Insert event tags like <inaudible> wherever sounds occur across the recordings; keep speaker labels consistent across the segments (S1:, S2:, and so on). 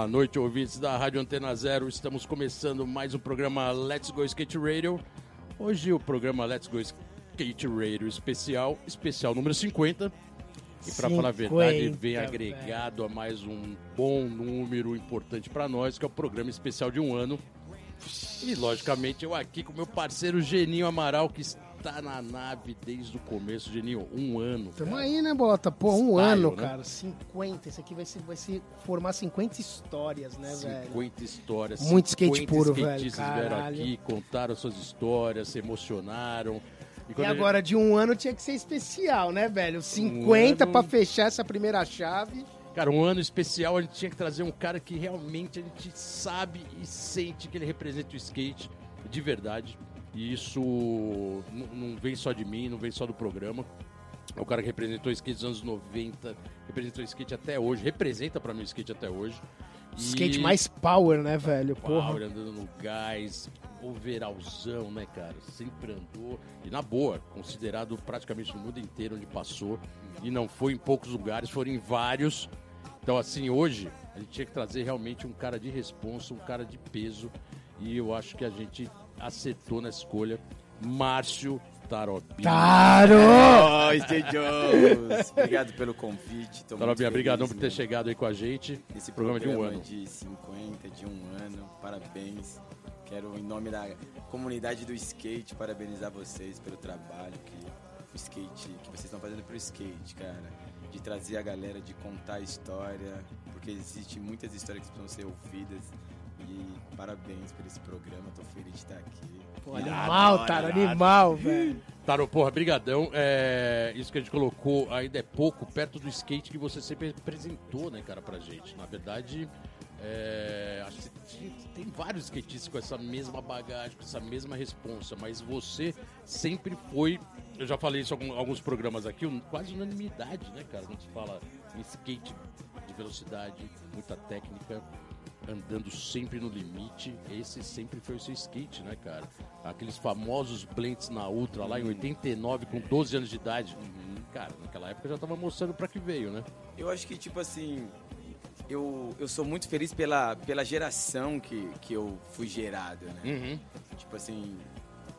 S1: Boa noite, ouvintes da Rádio Antena Zero. Estamos começando mais um programa Let's Go Skate Radio. Hoje o programa Let's Go Skate Radio especial, especial número 50. E para falar a verdade, vem agregado a mais um bom número importante para nós, que é o programa especial de um ano. E logicamente eu aqui com meu parceiro Geninho Amaral, que está na nave desde o começo, Geninho, um ano.
S2: Tamo cara. aí, né, Bota? Pô, um Style, ano, né? cara. 50. Esse aqui vai se, vai se formar 50 histórias, né, 50 velho?
S1: 50 histórias.
S2: Muito skate puro, velho.
S1: vieram aqui, contaram suas histórias, se emocionaram.
S2: E, e agora, ele... de um ano tinha que ser especial, né, velho? 50 um ano... para fechar essa primeira chave.
S1: Cara, um ano especial a gente tinha que trazer um cara que realmente a gente sabe e sente que ele representa o skate de verdade. E isso não vem só de mim, não vem só do programa. É o cara que representou o skate dos anos 90, representou o skate até hoje, representa para mim o skate até hoje.
S2: E... Skate mais power, né, velho?
S1: Power, Porra. andando no gás, overalzão, né, cara? Sempre andou. E na boa, considerado praticamente no mundo inteiro onde passou. E não foi em poucos lugares, foram em vários. Então, assim, hoje, a gente tinha que trazer realmente um cara de responsa, um cara de peso. E eu acho que a gente acertou na escolha. Márcio Tarobinha.
S2: Taro!
S3: Oh, Steve Jones! Obrigado pelo convite.
S1: Tarobinha, obrigado por ter chegado aí com a gente.
S3: Esse programa, programa de um ano. de 50, de um ano. Parabéns. Quero, em nome da comunidade do skate, parabenizar vocês pelo trabalho que o skate, que vocês estão fazendo pro skate, cara. De trazer a galera, de contar a história, porque existem muitas histórias que precisam ser ouvidas. E parabéns por esse programa, tô feliz de estar aqui.
S2: Pô, animal, Taro, animal, velho. <laughs>
S1: Taro, porra, brigadão. É, isso que a gente colocou ainda é pouco, perto do skate que você sempre apresentou, né, cara, pra gente. Na verdade, é, acho que tem vários skatistas com essa mesma bagagem, com essa mesma responsa, mas você sempre foi, eu já falei isso em alguns programas aqui, quase unanimidade, né, cara? Quando se fala em skate de velocidade, muita técnica, andando sempre no limite, esse sempre foi o seu skate, né, cara? Aqueles famosos blends na Ultra lá em 89, com 12 anos de idade. Uhum. Cara, naquela época já tava mostrando pra que veio, né?
S3: Eu acho que, tipo assim, eu, eu sou muito feliz pela, pela geração que, que eu fui gerado, né? Uhum. Tipo assim,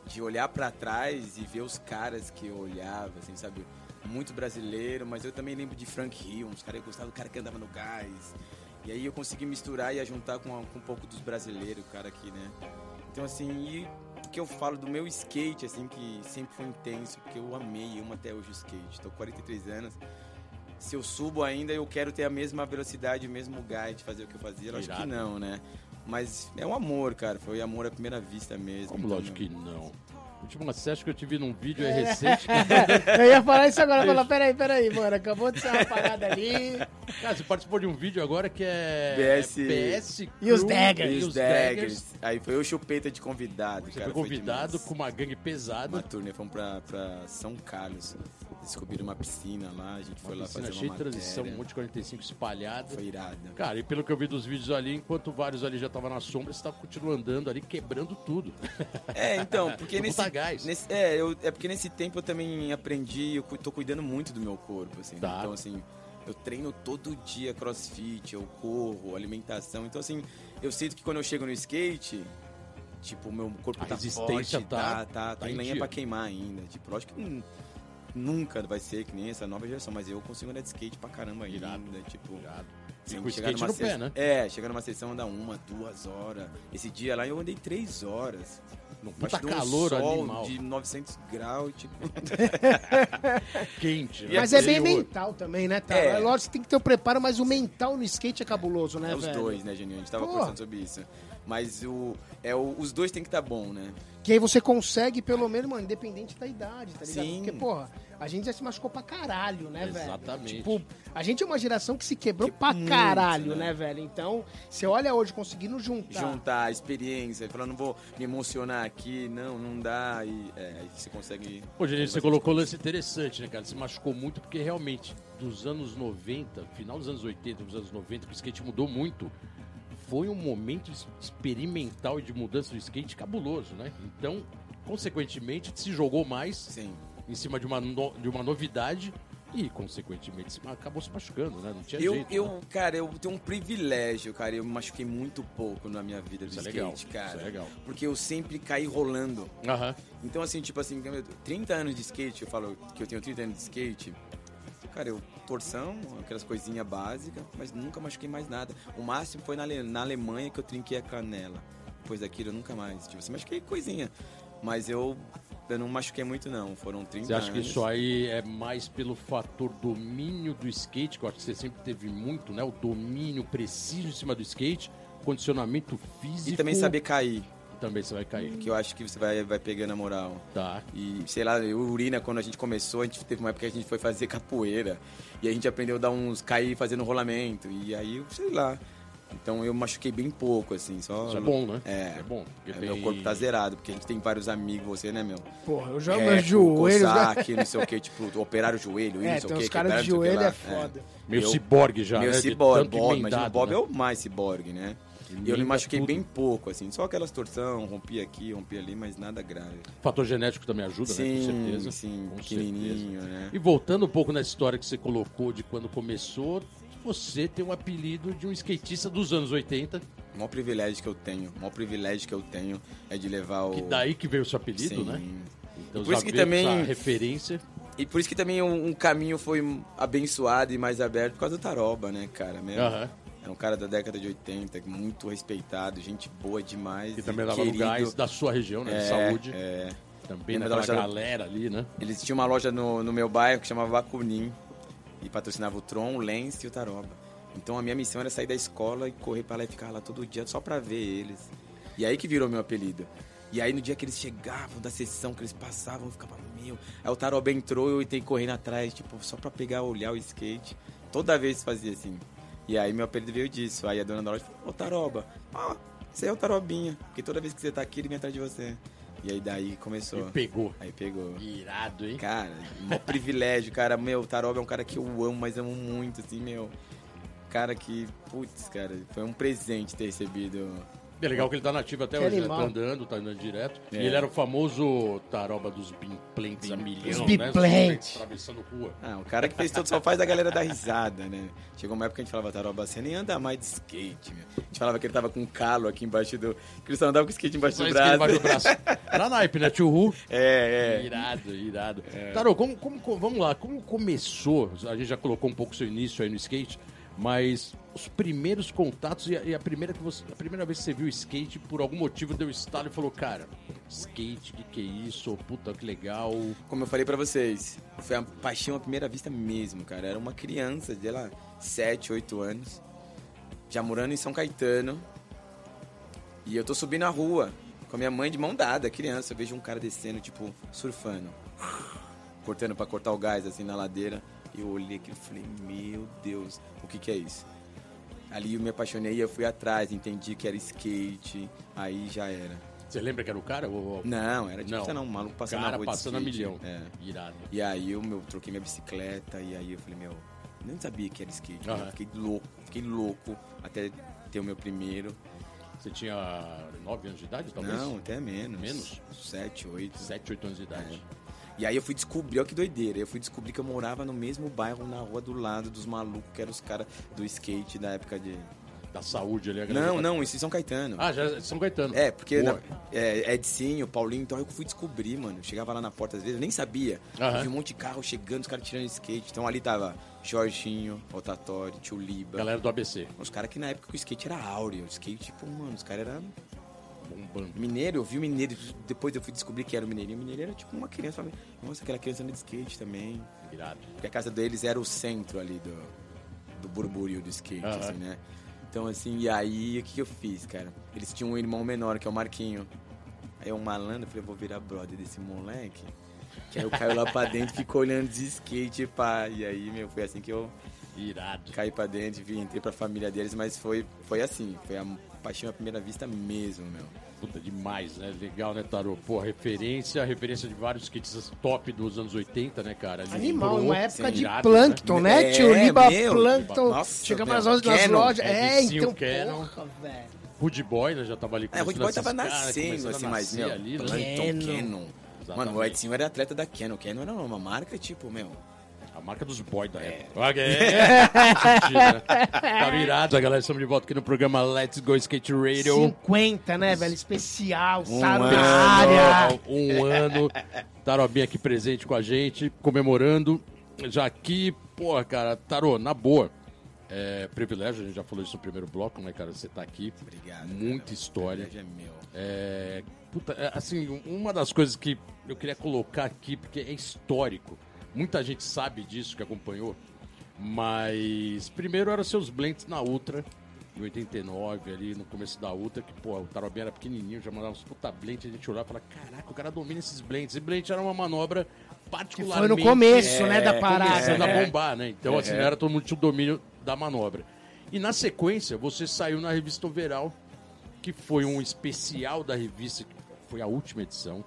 S3: de olhar para trás e ver os caras que eu olhava, assim, sabe? Muito brasileiro, mas eu também lembro de Frank Hill, uns caras que gostavam do cara que andava no gás. E aí eu consegui misturar e juntar com, com um pouco dos brasileiros, o cara aqui, né? Então, assim, e que eu falo do meu skate, assim, que sempre foi intenso, porque eu amei, eu amo até hoje o skate. Tô com 43 anos se eu subo ainda, eu quero ter a mesma velocidade, o mesmo gás de fazer o que eu fazia. Eu acho que não, né? Mas é um amor, cara. Foi amor à primeira vista mesmo.
S1: Como então, lógico que não. Último acesso que eu tive num vídeo é, é recente. <laughs>
S2: eu ia falar isso agora, falar, peraí, peraí, mano, acabou de ser uma parada ali.
S1: Cara, você participou de um vídeo agora que é
S3: BS,
S2: BS e os Daggers.
S3: E os Daggers. Aí foi o chupeta de convidado,
S1: você
S3: cara.
S1: Foi convidado com uma gangue pesada.
S3: Uma turnê, fomos pra, pra São Carlos descobriram uma piscina lá, a gente foi lá fazer
S1: cheia
S3: uma
S1: de transição, um monte de 45 espalhada.
S3: Foi irado.
S1: Cara, e pelo que eu vi dos vídeos ali, enquanto vários ali já estavam na sombra, você tava continuando andando ali, quebrando tudo. <laughs>
S3: É, então, <laughs> porque nesse,
S1: gás.
S3: nesse é, eu, é porque nesse tempo eu também aprendi, eu tô cuidando muito do meu corpo, assim. Tá. Então, assim, eu treino todo dia crossfit, eu corro, alimentação. Então, assim, eu sinto que quando eu chego no skate, tipo, meu corpo a tá forte, tá, tá, tá, tá tem lenha pra queimar ainda. Tipo, lógico que nunca vai ser que nem essa nova geração, mas eu consigo andar de skate pra caramba ainda, Irado. tipo...
S1: Irado. Sim, com chegar numa no
S3: pé, né? É, chegar numa sessão anda uma, duas horas. Esse dia lá eu andei três horas.
S1: Não puta calor sol
S3: animal. de 900 graus, tipo... <laughs>
S1: Quente.
S2: Né? Mas é bem mental também, né, tá? É. Lógico que tem que ter o preparo, mas o mental no skate é cabuloso, né, é
S3: os
S2: velho?
S3: dois, né, Geninho? A gente tava Pô. conversando sobre isso. Mas o, é, o, os dois tem que estar tá bom, né?
S2: Que aí você consegue, pelo menos, mano, independente da idade, tá ligado? Sim. Porque, porra, a gente já se machucou pra caralho, né,
S1: Exatamente.
S2: velho?
S1: Exatamente.
S2: Tipo, a gente é uma geração que se quebrou que pra muito, caralho, né? né? velho? Então, você olha hoje conseguindo juntar.
S3: Juntar a experiência, falar, não vou me emocionar aqui, não, não dá. E é, aí você consegue.
S1: Pô, gente, você colocou um lance interessante, né, cara? Se machucou muito porque realmente, dos anos 90, final dos anos 80, dos anos 90, o skate mudou muito foi um momento experimental e de mudança do skate cabuloso, né? Então, consequentemente, se jogou mais
S3: Sim.
S1: Em cima de uma, no, de uma novidade E, consequentemente, acabou se machucando, né? Não tinha
S3: eu,
S1: jeito.
S3: Eu,
S1: né?
S3: cara, eu tenho um privilégio, cara. Eu me machuquei muito pouco na minha vida do
S1: Isso é
S3: skate,
S1: legal,
S3: cara.
S1: isso é legal.
S3: Porque eu sempre caí rolando. Então, assim, tipo assim, 30 anos de skate, eu falo que eu tenho 30 anos de skate. Cara, eu torção, aquelas coisinhas básicas, mas nunca machuquei mais nada. O máximo foi na, Ale- na Alemanha que eu trinquei a canela. Depois daquilo eu nunca mais. Tipo assim, machuquei coisinha. Mas eu, eu não machuquei muito, não. Foram 30
S1: Você acha que
S3: anos.
S1: isso aí é mais pelo fator domínio do skate, que eu acho que você sempre teve muito, né? O domínio preciso em cima do skate, condicionamento físico.
S3: E também saber cair,
S1: Também você vai cair.
S3: que eu acho que você vai, vai pegando a moral.
S1: Tá.
S3: E, sei lá, eu, Urina, quando a gente começou, a gente teve uma época que a gente foi fazer <laughs> capoeira. E a gente aprendeu a dar uns cair fazendo rolamento. E aí, sei lá. Então eu machuquei bem pouco, assim, só.
S1: Isso é bom, né?
S3: É.
S1: Isso é bom.
S3: É,
S1: tem...
S3: Meu corpo tá zerado, porque a gente tem vários amigos, você, né, meu?
S2: Porra, eu jogo
S3: É,
S2: joelhos. né?
S3: Kozak, não sei o que, tipo, operar o joelho,
S2: É,
S3: não sei o que.
S2: uns caras de joelho é foda.
S1: Meio
S3: Eu-
S1: ciborgue já,
S3: Meu
S1: né?
S3: Ciborgue, Bob,
S1: emendado,
S3: Bob
S1: né?
S3: é o mais ciborgue, né? E eu me machuquei
S1: tudo.
S3: bem pouco, assim, só aquelas torção, rompi aqui, rompi ali, mas nada grave.
S1: Fator genético também ajuda, né? Com
S3: sim,
S1: certeza.
S3: sim,
S1: Com
S3: pequenininho, né?
S1: E voltando um pouco na história que você colocou de quando começou, você tem um apelido de um skatista dos anos 80,
S3: O maior privilégio que eu tenho, o maior privilégio que eu tenho é de levar o...
S1: que daí que veio o seu apelido,
S3: Sim.
S1: né? Então,
S3: Por isso que também-
S1: referência.
S3: E por isso que também um, um caminho foi abençoado e mais aberto por causa do Taroba, né, cara? Mesmo.
S1: Aham.
S3: É um cara da década de 80, muito respeitado, gente boa demais.
S1: Que
S3: e
S1: também dava
S3: querido.
S1: gás da sua região, né? de
S3: É,
S1: saúde.
S3: É.
S1: Também
S3: da
S1: galera ali, né?
S3: Eles tinham uma loja no, no meu bairro que chamava Bacunim e patrocinava o Tron, o Lens e o Taroba. Então a minha missão era sair da escola e correr pra lá e ficar lá todo dia só pra ver eles. E aí que virou meu apelido. E aí no dia que eles chegavam da sessão, que eles passavam, eu ficava, meu. Aí o Taroba entrou e eu entrei correndo atrás, tipo, só pra pegar, olhar o skate. Toda vez fazia assim. E aí meu apelido veio disso. Aí a dona loja falou, ô Taroba, ó, você é o Tarobinha. Porque toda vez que você tá aqui, ele vem atrás de você. E aí daí começou.
S1: E pegou.
S3: Aí pegou.
S1: Irado, hein?
S3: Cara, um privilégio, cara. Meu, o Taroba é um cara que eu amo, mas amo muito, assim, meu. Cara que, putz, cara, foi um presente ter recebido.
S1: É legal que ele tá nativo até
S2: Que
S1: hoje, né? Tá andando, tá andando direto.
S3: É.
S1: E ele era o famoso taroba dos bimplentes a milhão,
S2: Os
S1: né?
S2: biplentes.
S1: Atravessando rua.
S3: Ah, o cara que fez tudo só faz a galera dar risada, né? Chegou uma época que a gente falava, Taroba, você nem anda mais de skate, meu. A gente falava que ele tava com um calo aqui embaixo do. Que ele só andava com skate embaixo
S1: Só
S3: do braço.
S1: embaixo do braço. <laughs> Era naipe, né? Tio Ru.
S3: É, é.
S1: Irado, irado. Tarô, como, como, como- vamos lá, como começou? A gente já colocou um pouco o seu início aí no skate, mas os primeiros contatos e a, e a primeira que você, a primeira vez que você viu skate, por algum motivo deu estalo e falou, cara, skate, que que é isso? Puta, que legal.
S3: Como eu falei pra vocês, foi a paixão à primeira vista mesmo, cara. Era uma criança, sei lá, 7, 8 anos, já morando em São Caetano. E eu tô subindo a rua com a minha mãe de mão dada, criança. Eu vejo um cara descendo, tipo, surfando. Cortando pra cortar o gás, assim, na ladeira. Eu olhei aquilo e falei, meu Deus, o que que é isso? Ali eu me apaixonei e eu fui atrás, entendi que era skate, aí já era.
S1: Você lembra que era o cara? Ou...
S3: Não, era tipo,
S1: Não.
S3: lá, um maluco passando
S1: cara
S3: na rua de
S1: passando a
S3: skate.
S1: milhão.
S3: É.
S1: Irado.
S3: E aí eu meu, troquei minha bicicleta e aí eu falei, meu, nem sabia que era skate. Eu fiquei louco, fiquei louco até ter o meu primeiro.
S1: Você tinha 9 anos de idade, talvez?
S3: Não, até menos.
S1: Menos?
S3: Sete, oito.
S1: 7, 8 anos de idade.
S3: E aí eu fui descobrir, olha que doideira, eu fui descobrir que eu morava no mesmo bairro, na rua do lado dos malucos, que eram os caras do skate da época de...
S1: Da saúde ali. a
S3: Não,
S1: tá-
S3: não, isso em São Caetano.
S1: Ah, já é São Caetano.
S3: É, porque na, é, Edcinho, Paulinho, então eu fui descobrir, mano. Chegava lá na porta às vezes, eu nem sabia. Eu vi um monte de carro chegando, os caras tirando skate. Então ali tava Jorginho, Otatori, Tio Liba.
S1: Galera do ABC.
S3: Os caras que na época o skate era áureo. O skate, tipo, mano, os caras eram
S1: Bombando.
S3: mineiro. Eu vi o mineiro, depois eu fui descobrir que era o mineirinho. O mineiro era tipo uma criança. Falei, Nossa, aquela criança anda de skate também.
S1: Irado.
S3: Porque a casa deles era o centro ali do, do burburinho do skate,
S1: Aham.
S3: assim, né? Então, assim, e aí, o que, que eu fiz, cara? Eles tinham um irmão menor, que é o Marquinho. Aí eu, malandro, falei, vou virar brother desse moleque. Que aí eu caio lá pra dentro, fico olhando de skate, pá. E aí, meu, foi assim que eu
S1: Irado.
S3: caí pra dentro, vi, entrei pra família deles, mas foi, foi assim, foi a paixão à primeira vista mesmo, meu.
S1: Puta, demais, né? Legal, né, Tarô? Pô, referência, referência de vários skatistas top dos anos 80, né, cara? Ali
S2: Animal,
S1: lembrou,
S2: uma época de
S1: irado,
S2: Plankton, né?
S3: É,
S2: Tio Liba
S3: meu.
S2: Plankton.
S3: Nossa,
S2: chegava
S3: meu,
S2: nas lojas, nas
S3: Canon.
S2: lojas. É,
S1: Edinho
S2: então,
S1: Canon.
S2: porra, velho.
S1: Rude Boy, né? Já tava ali
S3: É, o Rude Boy tava nascendo, assim, mas, meu,
S1: ali, né?
S3: Plankton
S2: Canon.
S3: Canon.
S1: Exatamente.
S3: Mano, o Edson era atleta da Canon. Canon era uma marca, tipo, meu,
S1: marca dos boys da época. É. <laughs> tá virado, a galera. Estamos de volta aqui no programa Let's Go Skate Radio.
S2: 50, né, velho? Especial,
S1: Um
S2: Taro
S1: ano, um ano. Tarobinha aqui presente com a gente, comemorando. Já aqui, porra, cara, Tarô, na boa. É privilégio, a gente já falou isso no primeiro bloco, né, cara? Você tá aqui.
S3: Obrigado.
S1: Muita
S3: cara.
S1: história.
S3: É meu.
S1: É, puta, é, assim, uma das coisas que eu queria colocar aqui, porque é histórico. Muita gente sabe disso que acompanhou. Mas primeiro eram seus blends na Ultra, em 89, ali no começo da Ultra, que, pô, o Tarobinha era pequenininho, já mandava uns puta blends, a gente olhava e falava, caraca, o cara domina esses blends. E blend era uma manobra
S2: Que
S1: particularmente...
S2: foi no começo, né, da
S3: É,
S2: parada.
S1: Começando a
S2: né?
S1: bombar, né? Então, assim, não era todo mundo tinha o domínio da manobra. E na sequência, você saiu na revista Overall, que foi um especial da revista, que foi a última edição,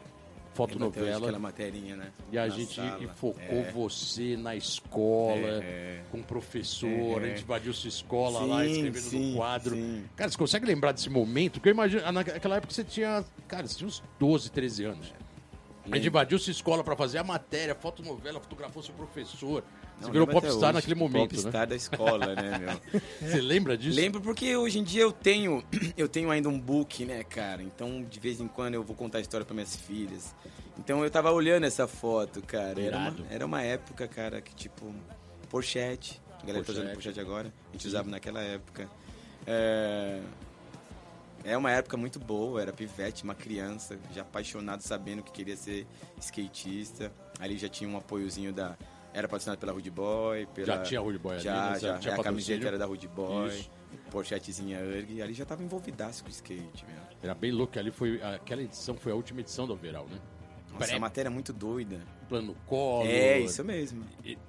S1: fotonovela.
S3: Aquela materinha, né?
S1: E a
S3: Na
S1: gente
S3: sala.
S1: focou
S3: É.
S1: você na escola,
S3: É.
S1: com o professor, a gente invadiu sua escola
S3: Sim,
S1: lá, escrevendo
S3: sim,
S1: no quadro.
S3: sim.
S1: Cara, você consegue lembrar desse momento? Porque eu imagino, ah, naquela época você tinha, cara, você tinha uns 12, 13 anos. A gente invadiu sua escola pra fazer a matéria, fotonovela, fotografou seu professor. Você
S3: Não,
S1: virou popstar naquele momento, né?
S3: Popstar da escola, né, meu? <laughs>
S1: Você lembra disso?
S3: Lembro porque hoje em dia eu tenho, <clears throat> eu tenho ainda um book, né, cara? Então, de vez em quando eu vou contar a história para minhas filhas. Então, eu tava olhando essa foto, cara. Era uma, era uma época, cara, que tipo pochete, a galera tá usando
S1: Pochete.
S3: pochete agora, a gente usava naquela época. É... É uma época muito boa, era pivete, uma criança, já apaixonado, sabendo que queria ser skatista. Ali já tinha um apoiozinho da. Era patrocinado pela Rude Boy. Pela...
S1: Já tinha Rude Boy ali,
S3: Já,
S1: né?
S3: já.
S1: Tinha
S3: a camiseta era da Rude Boy.
S1: Isso.
S3: Pochetezinha URG. Ali já tava envolvidaço com o skate, meu.
S1: Era bem louco, ali foi, aquela edição foi a última edição do Overall, né?
S3: Nossa,
S1: Pré-
S3: a matéria é muito doida.
S1: Plano Collor.
S3: É, isso mesmo.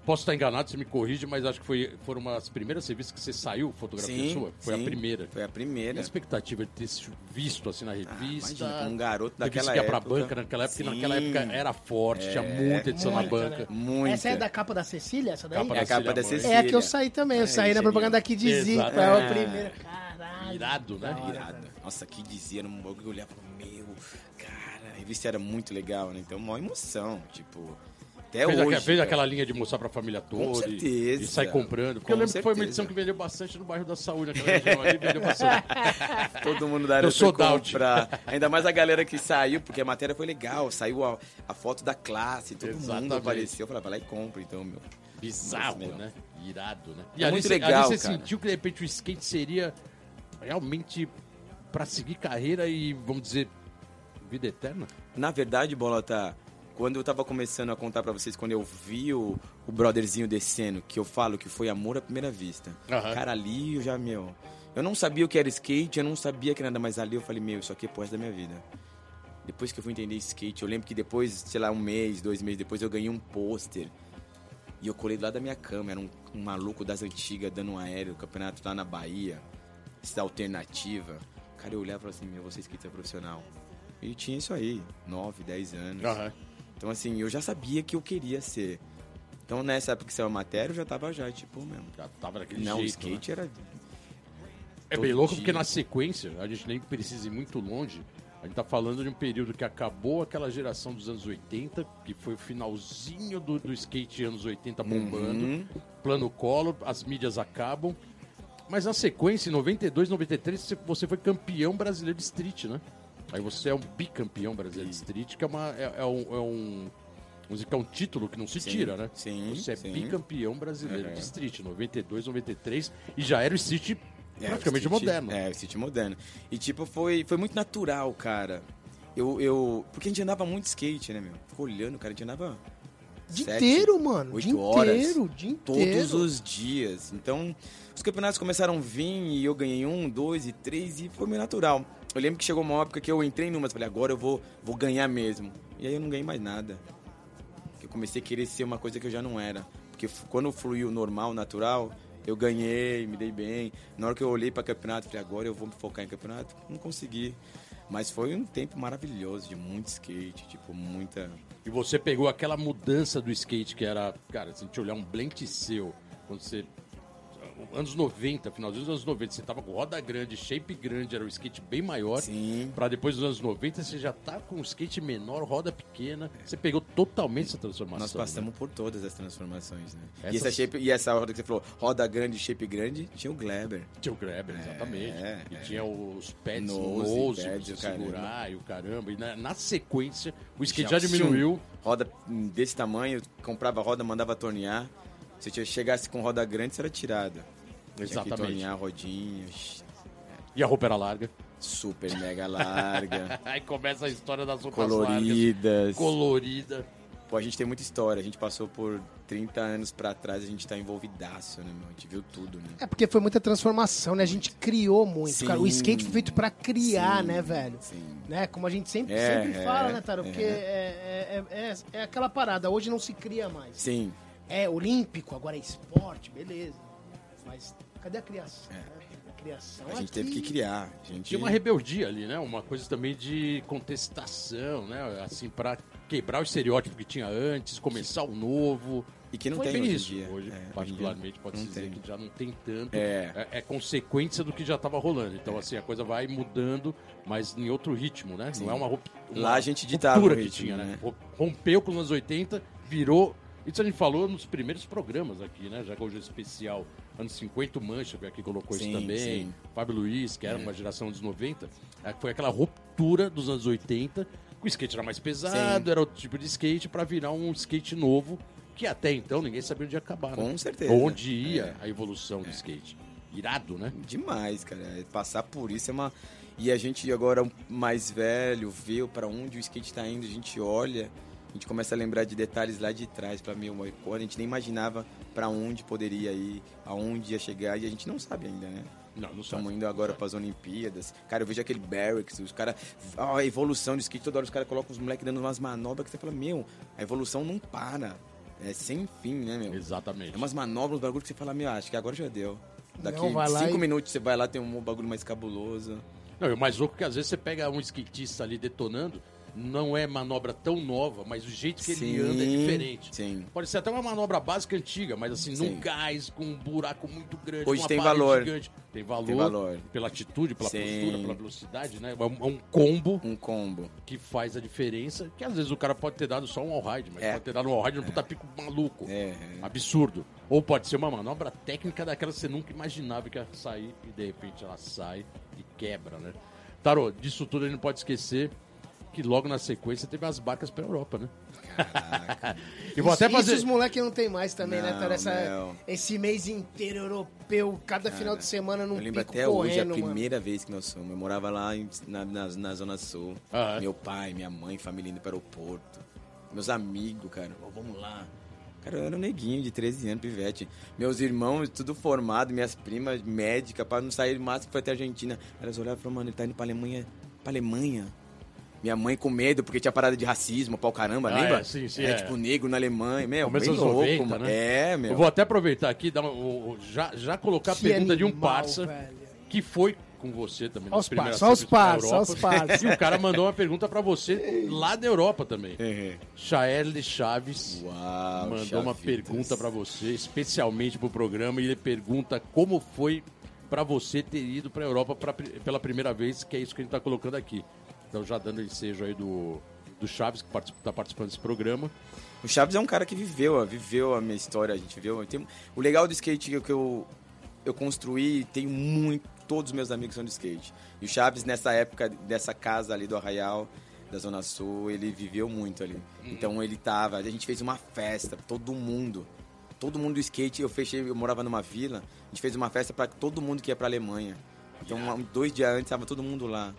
S1: Posso estar enganado, você me corrige, mas acho que foi, foram umas primeiras revistas que você saiu fotografia
S3: Sim,
S1: sua. Foi
S3: sim.
S1: a primeira.
S3: Foi a
S1: E a
S3: primeira.
S1: expectativa de ter se visto assim na
S3: Ah,
S1: revista.
S3: imagina, com um garoto
S1: revista
S3: daquela
S1: que ia pra
S3: época.
S1: banca naquela época, e naquela
S3: Sim.
S1: época era forte, tinha muita edição na
S2: Muita,
S1: banca.
S2: né?
S3: Muita.
S2: Essa é da capa da Cecília, essa daí?
S1: Capa
S3: É a capa da
S1: Cecília.
S2: É a que eu saí também. Eu
S3: É,
S2: saí na propaganda aqui de Zico. É a
S3: É.
S2: primeira. Caralho.
S1: Irado, né?
S2: Cara.
S3: Nossa, que dizia que eu olhava e meu, cara, a revista era muito legal, né? Então, maior emoção, tipo, até
S1: Fez,
S3: hoje.
S1: aquela, fez aquela linha de mostrar pra família toda. e-
S3: certeza.
S1: E, sai comprando. Porque eu
S3: Com
S1: lembro que foi uma
S3: certeza.
S1: edição que vendeu bastante no bairro da Saúde, naquela região ali, vendeu bastante. <laughs>
S3: Todo mundo da área foi comprar. Ainda mais a galera que saiu, porque a matéria foi legal. Saiu a, a foto da classe, todo
S1: Exatamente.
S3: mundo apareceu. Eu falei, vai lá e compra, então, meu.
S1: Bizarro,
S3: Nossa,
S1: né? Irado, né?
S3: É muito
S1: cê-
S3: legal,
S1: ali você sentiu que de repente o skate seria realmente pra seguir carreira e, vamos dizer, vida eterna?
S3: Na verdade, Bolota, quando eu tava começando a contar pra vocês, quando eu vi o, o brotherzinho descendo, que eu falo que foi amor à primeira vista.
S1: Aham.
S3: Cara, ali eu já, meu. Eu não sabia o que era skate, eu não sabia que nada mais ali. Eu falei, meu, isso aqui é resto da minha vida. Depois que eu fui entender skate, eu lembro que depois, sei lá, um mês, dois meses depois, eu ganhei um pôster. E eu colei do lado da minha cama. Era um, um maluco das antigas dando um aéreo, campeonato lá na Bahia. Essa alternativa. Cara, eu olhava e falava assim, meu, você é skater profissional. E tinha isso aí, 9, 10 anos. Então, assim, eu já sabia que eu queria ser. Então, nessa época que saiu a matéria, eu já tava já, tipo, mesmo.
S1: Já tava daquele
S3: Não, o
S1: jeito. né?
S3: skate era.
S1: É bem louco
S3: dia.
S1: porque na sequência, a gente nem precisa ir muito longe. A gente tá falando de um período que acabou aquela geração dos anos 80, que foi o finalzinho do, do skate anos 80 bombando.
S3: Uhum.
S1: Plano Collor, as mídias acabam. Mas na sequência, em 92, 93, você- você foi campeão brasileiro de street, né? Aí você é um bicampeão brasileiro de street, que é, uma, é, é um. É um Vamos dizer que é um título que não se
S3: Sim,
S1: tira, né?
S3: sim,
S1: Você é
S3: sim.
S1: bicampeão brasileiro
S3: Uhum.
S1: de street, 92, 93, e já era o street
S3: É,
S1: praticamente
S3: o street-
S1: moderno.
S3: É, o street moderno. E, tipo, foi, foi muito natural, cara. Eu, eu... Porque a gente andava muito skate, né, meu? Ficou olhando, cara, a gente andava...
S2: Dia
S3: sete,
S2: inteiro, mano.
S3: oito
S2: Dia
S3: horas,
S2: inteiro, dia
S3: Todos
S2: inteiro.
S3: os dias. Então, os campeonatos começaram a vir e eu ganhei um, dois e três e foi meio natural. Eu lembro que chegou uma época que eu entrei numa falei, agora eu vou, vou ganhar mesmo. E aí eu não ganhei mais nada. Eu comecei a querer ser uma coisa que eu já não era. Porque quando fluiu normal, natural, eu ganhei, me dei bem. Na hora que eu olhei para campeonato, falei, agora eu vou me focar em campeonato. Não consegui. Mas foi um tempo maravilhoso, de muito skate, tipo, muita...
S1: E você pegou aquela mudança do skate que era, cara, se a gente olhar um blend seu, quando você anos 90, finalzinho dos anos 90, você tava com roda grande, shape grande, era um skate bem maior.
S3: Sim.
S1: Pra depois dos anos 90, você já tá com um skate menor, roda pequena. Você pegou totalmente essa transformação.
S3: Nós passamos né? por todas as transformações, né?
S1: Essas...
S3: E, essa shape, e essa roda que você falou, roda grande, shape grande, tinha o Gleber.
S1: Tinha o Gleber, exatamente.
S3: É,
S1: e
S3: é.
S1: tinha os pads
S3: Nose,
S1: no nose, pra segurar e o caramba. E na, na sequência, o skate
S3: Já
S1: já diminuiu.
S3: Roda desse tamanho, comprava roda, mandava tornear. Se você chegasse com roda grande, você era tirado. Tinha que
S1: Exatamente.
S3: tornear rodinhas,
S1: E a roupa era larga.
S3: super mega larga, <laughs>
S1: Aí começa a história das roupas largas.
S3: coloridas.
S1: Colorida.
S3: Pô, a gente tem muita história. A gente passou por 30 anos pra trás, a gente tá envolvidaço, né, meu? A gente viu tudo, né?
S2: É porque foi muita transformação, né? A gente criou muito,
S3: Sim.
S2: cara. O skate foi feito pra criar,
S3: Sim,
S2: né, velho?
S3: Sim.
S2: Né? Como a gente sempre,
S3: É,
S2: sempre
S3: é,
S2: fala, né, Taro?
S3: é.
S2: Porque é, é, é, é aquela parada. Hoje não se cria mais.
S3: Sim.
S2: É olímpico, agora é esporte, beleza. Mas cadê a criação? né? A criação
S3: A gente
S2: aqui-
S3: teve que criar. A gente...
S1: Tinha uma rebeldia ali, né? Uma coisa também de contestação, né? Assim, pra quebrar o estereótipo que tinha antes, começar o novo.
S3: E que não
S1: Foi
S3: tem hoje em
S1: isso.
S3: dia.
S1: Hoje,
S3: É,
S1: particularmente, pode dizer
S3: tem.
S1: que já não tem tanto.
S3: É.
S1: É, consequência do que já estava rolando. Então, assim, a coisa vai mudando, mas em outro ritmo, né? Não é uma, rup- uma
S3: Lá a gente ditava
S1: ruptura
S3: o
S1: que
S3: ritmo,
S1: tinha, né?
S3: né?
S1: Ro- Rompeu com os anos 80, virou... Isso a gente falou nos primeiros programas aqui, né? Já que hoje é especial. Anos 50, o Mancha veio aqui colocou
S3: Sim,
S1: isso também.
S3: sim.
S1: Fábio Luiz, que era uma geração dos 90. é, Foi aquela ruptura dos anos 80. que O skate era mais pesado,
S3: Sim.
S1: era outro tipo de skate, para virar um skate novo, que até então ninguém sabia onde ia acabar, né?
S3: Com certeza.
S1: Onde ia
S3: É.
S1: a evolução do skate. Irado, né?
S3: Demais, cara. É, Passar por isso é uma. E a gente agora mais velho vê para onde o skate tá indo, a gente olha, gente começa a lembrar de detalhes lá de trás para meu, a gente nem imaginava para onde poderia ir, aonde ia chegar e a gente não sabe ainda, né?
S1: Não, não
S3: Estamos indo agora para as Olimpíadas. Cara, eu vejo aquele Barracks, os caras. A evolução do skate, toda hora os caras colocam os moleques dando umas manobras que você fala, meu, a evolução não para. É sem fim, né, meu?
S1: Exatamente.
S3: É umas manobras, uns bagulho que você fala, meu, acho que agora já deu. Daqui
S2: Não, vai lá
S3: cinco
S2: e-
S3: minutos você vai lá, tem um bagulho mais cabuloso.
S1: Não, e o mais louco que às vezes você pega um skatista ali detonando, não é manobra tão nova, mas o jeito que ele
S3: Sim,
S1: anda é diferente.
S3: sim.
S1: Pode ser até uma manobra básica antiga, mas assim,
S3: Sim.
S1: num gás, com um buraco muito grande,
S3: Hoje
S1: uma
S3: tem valor.
S1: gigante. Tem valor,
S3: Tem valor.
S1: pela atitude, pela
S3: Sim.
S1: postura, pela velocidade, né? É um, é um combo
S3: Um combo.
S1: que faz a diferença, que às vezes o cara pode ter dado só um all-ride, mas
S3: É.
S1: pode ter dado um all-ride no puta pico maluco.
S3: É, é.
S1: Absurdo. Ou pode ser uma manobra técnica daquela que você nunca imaginava que ia sair e de repente ela sai e quebra, né? Tarô, disso tudo a gente não pode esquecer que logo na sequência teve as barcas pra Europa, né? <laughs> e vou até
S2: Isso
S1: fazer.
S2: os moleques não tem mais também, né,
S3: Não,
S2: Taro? Essa,
S3: meu.
S2: esse mês inteiro europeu, cada final de semana num
S3: Eu lembro até hoje, a
S2: mano.
S3: primeira vez que nós fomos. Eu morava lá em- na, na, na Zona Sul.
S1: Ah, é?
S3: Meu pai, minha mãe, família indo para o aeroporto. Meus amigos, cara, "Ó, vamos lá. Cara, eu era um neguinho de 13 anos, pivete. Meus irmãos, tudo formado, minhas primas médicas, pra não sair máximo foi até a Argentina. Elas olhavam e falaram, mano, ele tá indo pra Alemanha. Pra Alemanha. Minha mãe com medo, porque tinha parada de racismo, pau caramba,
S1: Ah,
S3: lembra?
S1: é, sim, sim,
S3: É,
S1: é.
S3: tipo, negro na Alemanha. Meu, bem
S1: dos
S3: louco,
S1: 90,
S3: mano.
S1: né?
S3: É, meu.
S1: Eu vou até aproveitar aqui, dar uma- o- já, já colocar a
S2: Que
S1: pergunta de um
S2: animal,
S1: parça
S2: velho.
S1: que foi com você também.
S2: Aos
S1: primeiras
S2: parça, aos parça, aos parça.
S1: E o cara mandou uma pergunta pra você <laughs> lá da Europa também.
S3: É.
S1: Chael Chaves.
S3: Uau,
S1: mandou uma
S3: chavitas.
S1: pergunta pra você, especialmente pro programa, e ele pergunta como foi pra você ter ido pra Europa pra, pela primeira vez, que é isso que a gente tá colocando aqui. Então já dando ensejo aí do, do Chaves, que participa, tá participando desse programa.
S3: O Chaves é um cara que viveu, viveu a minha história, a gente viu. Tem- o legal do skate que eu- que eu, eu construí, tenho muito, todos os meus amigos são de skate. E o Chaves, nessa época, dessa casa ali do Arraial, da Zona Sul, ele viveu muito ali. Então ele tava, a gente fez uma festa, todo mundo. Todo mundo do skate, eu fechei, eu morava numa vila, a gente fez uma festa para todo mundo que ia pra Alemanha. Então, dois dias antes, tava todo mundo lá.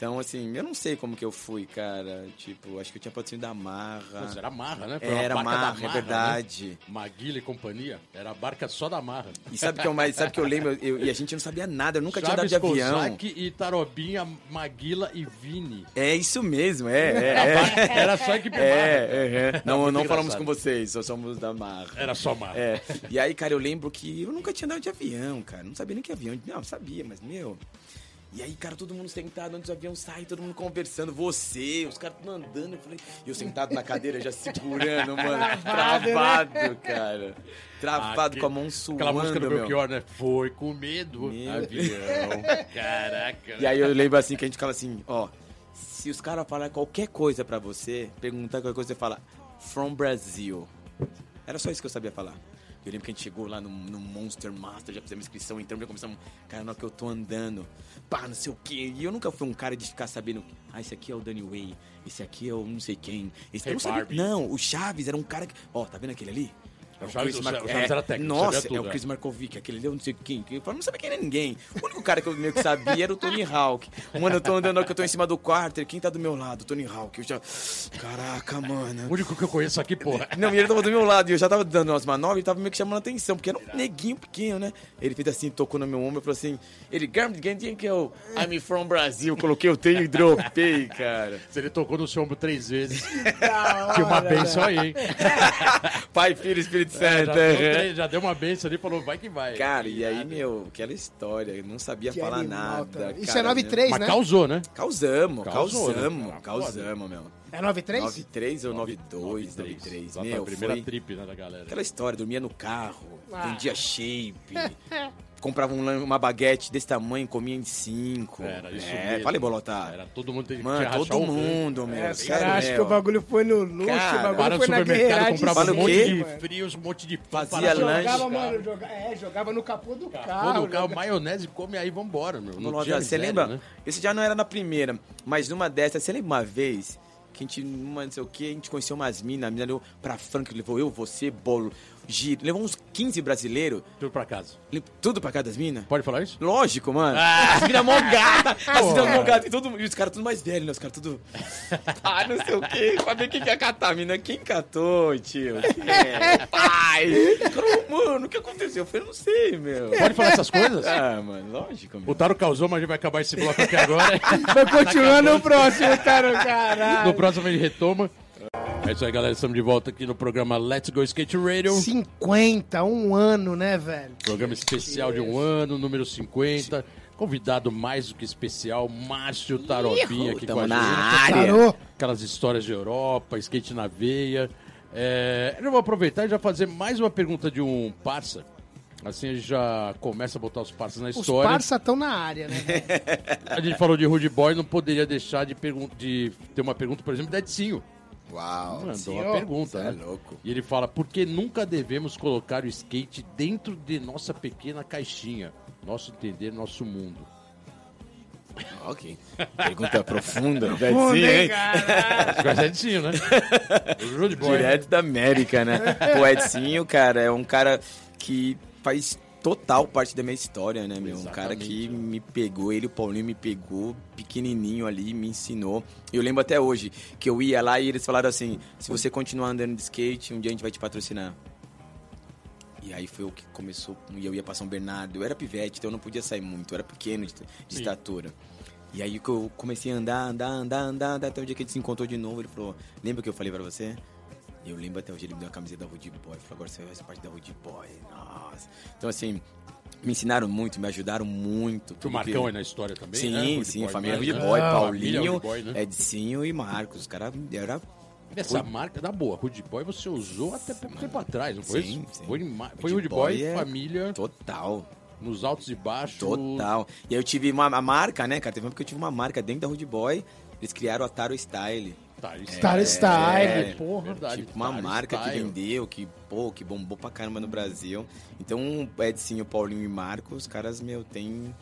S3: Então, assim, eu não sei como que eu fui, cara. Tipo, acho que eu tinha patrocínio da Marra.
S1: Pô, era Marra, né? Foi
S3: Era
S1: da
S3: Marra, é
S1: Marra,
S3: verdade.
S1: Né? Maguila e companhia. Era a barca só da Marra.
S3: E sabe o que eu mais, sabe que eu lembro? Eu- e a gente não sabia nada, eu nunca tinha andado
S1: Chaves,
S3: de avião.
S1: Kozak e Tarobinha, Maguila e Vini.
S3: É isso mesmo, é, é, é.
S1: Era só equipe Marra.
S3: É, é. Não, não falamos com vocês, só somos da Marra.
S1: Era só Marra.
S3: É. E aí, cara, eu lembro que eu nunca tinha andado de avião, cara. Não sabia nem que avião. Não, sabia, mas, meu. E aí, cara, todo mundo sentado antes do avião sair, todo mundo conversando, você, os caras tudo andando. Eu falei, e eu sentado na cadeira já segurando, mano. <laughs> Travado, né? cara. Travado ah, com a mão suando,
S1: Aquela música do Belchior, né? Foi com medo, meu. avião. Caraca.
S3: E aí eu lembro assim que a gente ficava assim, ó. Se os caras falarem qualquer coisa pra você, perguntar qualquer coisa, você fala, from Brazil. Era só isso que eu sabia falar. Eu lembro que a gente chegou lá no, no Monster Master, já fizemos inscrição, entramos, já começamos. Cara, na hora que eu tô andando, pá, não sei o quê. E eu nunca fui um cara de ficar sabendo. Ah, esse aqui é o Danny Way, esse aqui é o não sei quem. Esse hey, não, sabia, não, o Chaves era um cara que. Ó, tá vendo aquele ali?
S1: É o Chaves, Mar... o Chaves era técnico,
S3: Nossa, tudo, é o Chris é. Markovic, aquele deu não sei quem. Eu não sabia quem era ninguém. O único cara que eu meio que sabia era o Tony Hawk. Mano, eu tô andando que eu tô em cima do quarter, quem tá do meu lado? Tony Hawk. Eu já. Caraca, mano.
S1: O único que eu conheço aqui, porra.
S3: Não, e ele tava do meu lado e eu já tava dando umas manobras e tava meio que chamando atenção, porque era um neguinho pequeno, né? Ele fez assim, tocou no meu ombro e falou assim: ele, quem que eu. I'm from Brasil. Coloquei o tenho e dropei, cara.
S1: Se ele tocou no seu ombro três vezes. <laughs> que uma benção aí, hein? <laughs>
S3: Pai, Filho, Espírito <laughs> é, Santo. É,
S1: já deu uma benção ali e falou, vai que vai.
S3: Cara, e aí, meu, aquela história, eu não sabia que falar animal, nada.
S2: Isso é 93,
S1: né? Mas causou, né?
S3: Causamos, causamos, causamos, né? causamos, meu.
S2: É 93?
S3: 93 ou 92, 93. Meu,
S1: a primeira foi trip, né, da galera.
S3: Aquela história, dormia no carro, ah. vendia shape. <laughs> comprava um, uma baguete desse tamanho, comia em cinco. Era isso é, mesmo. Falei, Bolotar.
S1: Era todo mundo tem
S3: Mano, todo mundo, meu. É,
S2: cara, acho que o bagulho foi no luxo, cara, o bagulho para foi no supermercado,
S1: comprava um monte de frios, um monte de
S3: pão. Fazia lanche.
S2: Jogava, mano, jogava, é, jogava no capô do capô carro. Capô do
S1: carro, maionese, come aí, vambora, meu.
S3: Não Bolotar, você lembra? Né? Esse já não era na primeira, mas numa dessas, você lembra uma vez que a gente, numa não sei o que, a gente conheceu umas minas, a mina levou pra Franca, levou eu, você, Bolo, giro. Levou uns 15 brasileiros.
S1: Tudo pra casa.
S3: Tudo pra casa das minas?
S1: Pode falar isso?
S3: Lógico, mano. Ah. As minas mó gata. <laughs> As minas mó gata. E, todo, e os caras tudo mais velhos, né? Os caras tudo... <laughs> Ah, não sei o quê. Pra ver quem quer catar a mina. Quem catou, tio? <laughs> É, pai. Mano, o que aconteceu? Eu falei, não sei, meu.
S1: Pode falar essas coisas?
S3: Ah, mano, lógico. Meu.
S1: O Taro causou, mas a gente vai acabar esse bloco aqui agora.
S2: vai continuar no próximo, Taro, caralho.
S1: No próximo ele retoma. É isso aí, galera. Estamos de volta aqui no programa Let's Go Skate Radio.
S2: 50, um ano, né, velho?
S1: Programa especial de um ano, número 50. Convidado mais do que especial, Márcio Tarobinha aqui com a gente.
S3: na área.
S1: Aquelas histórias de Europa, skate na veia. É, eu vou aproveitar e já fazer mais uma pergunta de um parça. Assim a gente já começa a botar os parças na história.
S2: Os parça estão na área, né?
S1: a gente falou de Rude Boy, não poderia deixar de, de ter uma pergunta, por exemplo, da Edinho.
S3: Uau,
S1: mandou uma pergunta, é né? É louco. E ele fala: por que nunca devemos colocar o skate dentro de nossa pequena caixinha? Nosso entender, nosso mundo.
S3: Ok. Pergunta <laughs> profunda. Profunda, hein?
S1: Edinho, né?
S3: Boy. Direto da América, né? <laughs> O Edinho, cara, é um cara que faz total parte da minha história, né, meu? Exatamente, um cara que né? me pegou, ele, o Paulinho, me pegou pequenininho ali, me ensinou. Eu lembro até hoje que eu ia lá e eles falaram assim: se você continuar andando de skate, um dia a gente vai te patrocinar. E aí foi o que começou, e eu ia pra São Bernardo. Eu era pivete, então eu não podia sair muito, eu era pequeno de, de estatura. E aí que eu comecei a andar, andar, andar, andar, andar, até o dia que gente se encontrou de novo, ele falou: lembra que eu falei pra você? Eu lembro até hoje, ele me deu a camiseta da Rude Boy. Falou, agora você vai ser parte da Rude Boy. Nossa. Então, assim, me ensinaram muito, me ajudaram muito.
S1: O Marcão é na história também,
S3: sim,
S1: né?
S3: Sim, sim, família Rude Boy, ah, Paulinho, Boy, né? Edinho e Marcos. Os caras era
S1: essa marca da boa, Rude Boy você usou até pouco tempo atrás, não foi sim? Sim. Foi, foi Rude Boy, Boy é família.
S3: Total.
S1: Nos altos e baixos.
S3: Total. E aí eu tive uma, uma marca, né, cara? Teve uma que eu tive uma marca dentro da Rude Boy. Eles criaram a Taro Style.
S2: Star é, Style, é, porra.
S3: Verdade, tipo, uma marca Style. que vendeu, que, pô, que bombou pra caramba no Brasil. Então, Edson, o Paulinho e Marco, os caras, meu, tem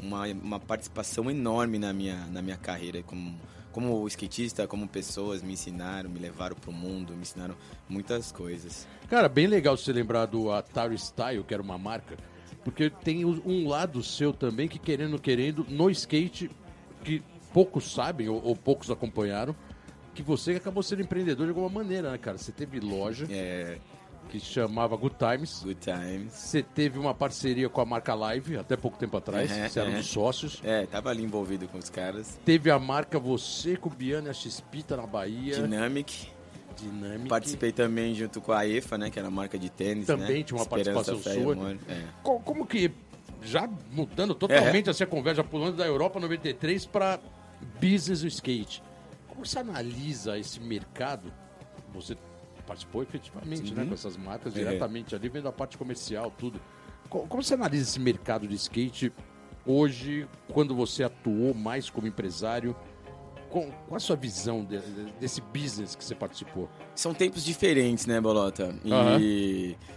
S3: uma, uma participação enorme na minha, na minha carreira como, como skatista, como pessoas, me ensinaram, me levaram pro mundo, me ensinaram muitas coisas.
S1: Cara, bem legal você lembrar do Atari Style, que era uma marca, porque tem um lado seu também que, querendo querendo, no skate, que poucos sabem ou, ou poucos acompanharam, que você acabou sendo empreendedor de alguma maneira, né, cara? Você teve loja.
S3: É.
S1: Que chamava Good Times.
S3: Good Times.
S1: Você teve uma parceria com a marca Live até pouco tempo atrás. Uhum, você era um dos sócios.
S3: É, tava ali envolvido com os caras.
S1: Teve a marca Você com o Biana e a Xpita na Bahia.
S3: Dynamic.
S1: Dynamic.
S3: Participei também junto com a EFA, né? Que era a marca de tênis.
S1: Também
S3: né?
S1: tinha uma Esperança participação sua.
S3: É.
S1: Como que já mudando totalmente é. essa conversa, pulando da Europa 93 para business skate. Como você analisa esse mercado? Você participou efetivamente né, com essas marcas é. diretamente ali, vendo a parte comercial, tudo. Como você analisa esse mercado de skate hoje, quando você atuou mais como empresário? Qual, qual a sua visão de, de, desse business que você participou?
S3: São tempos diferentes, né, Bolota? E. Uhum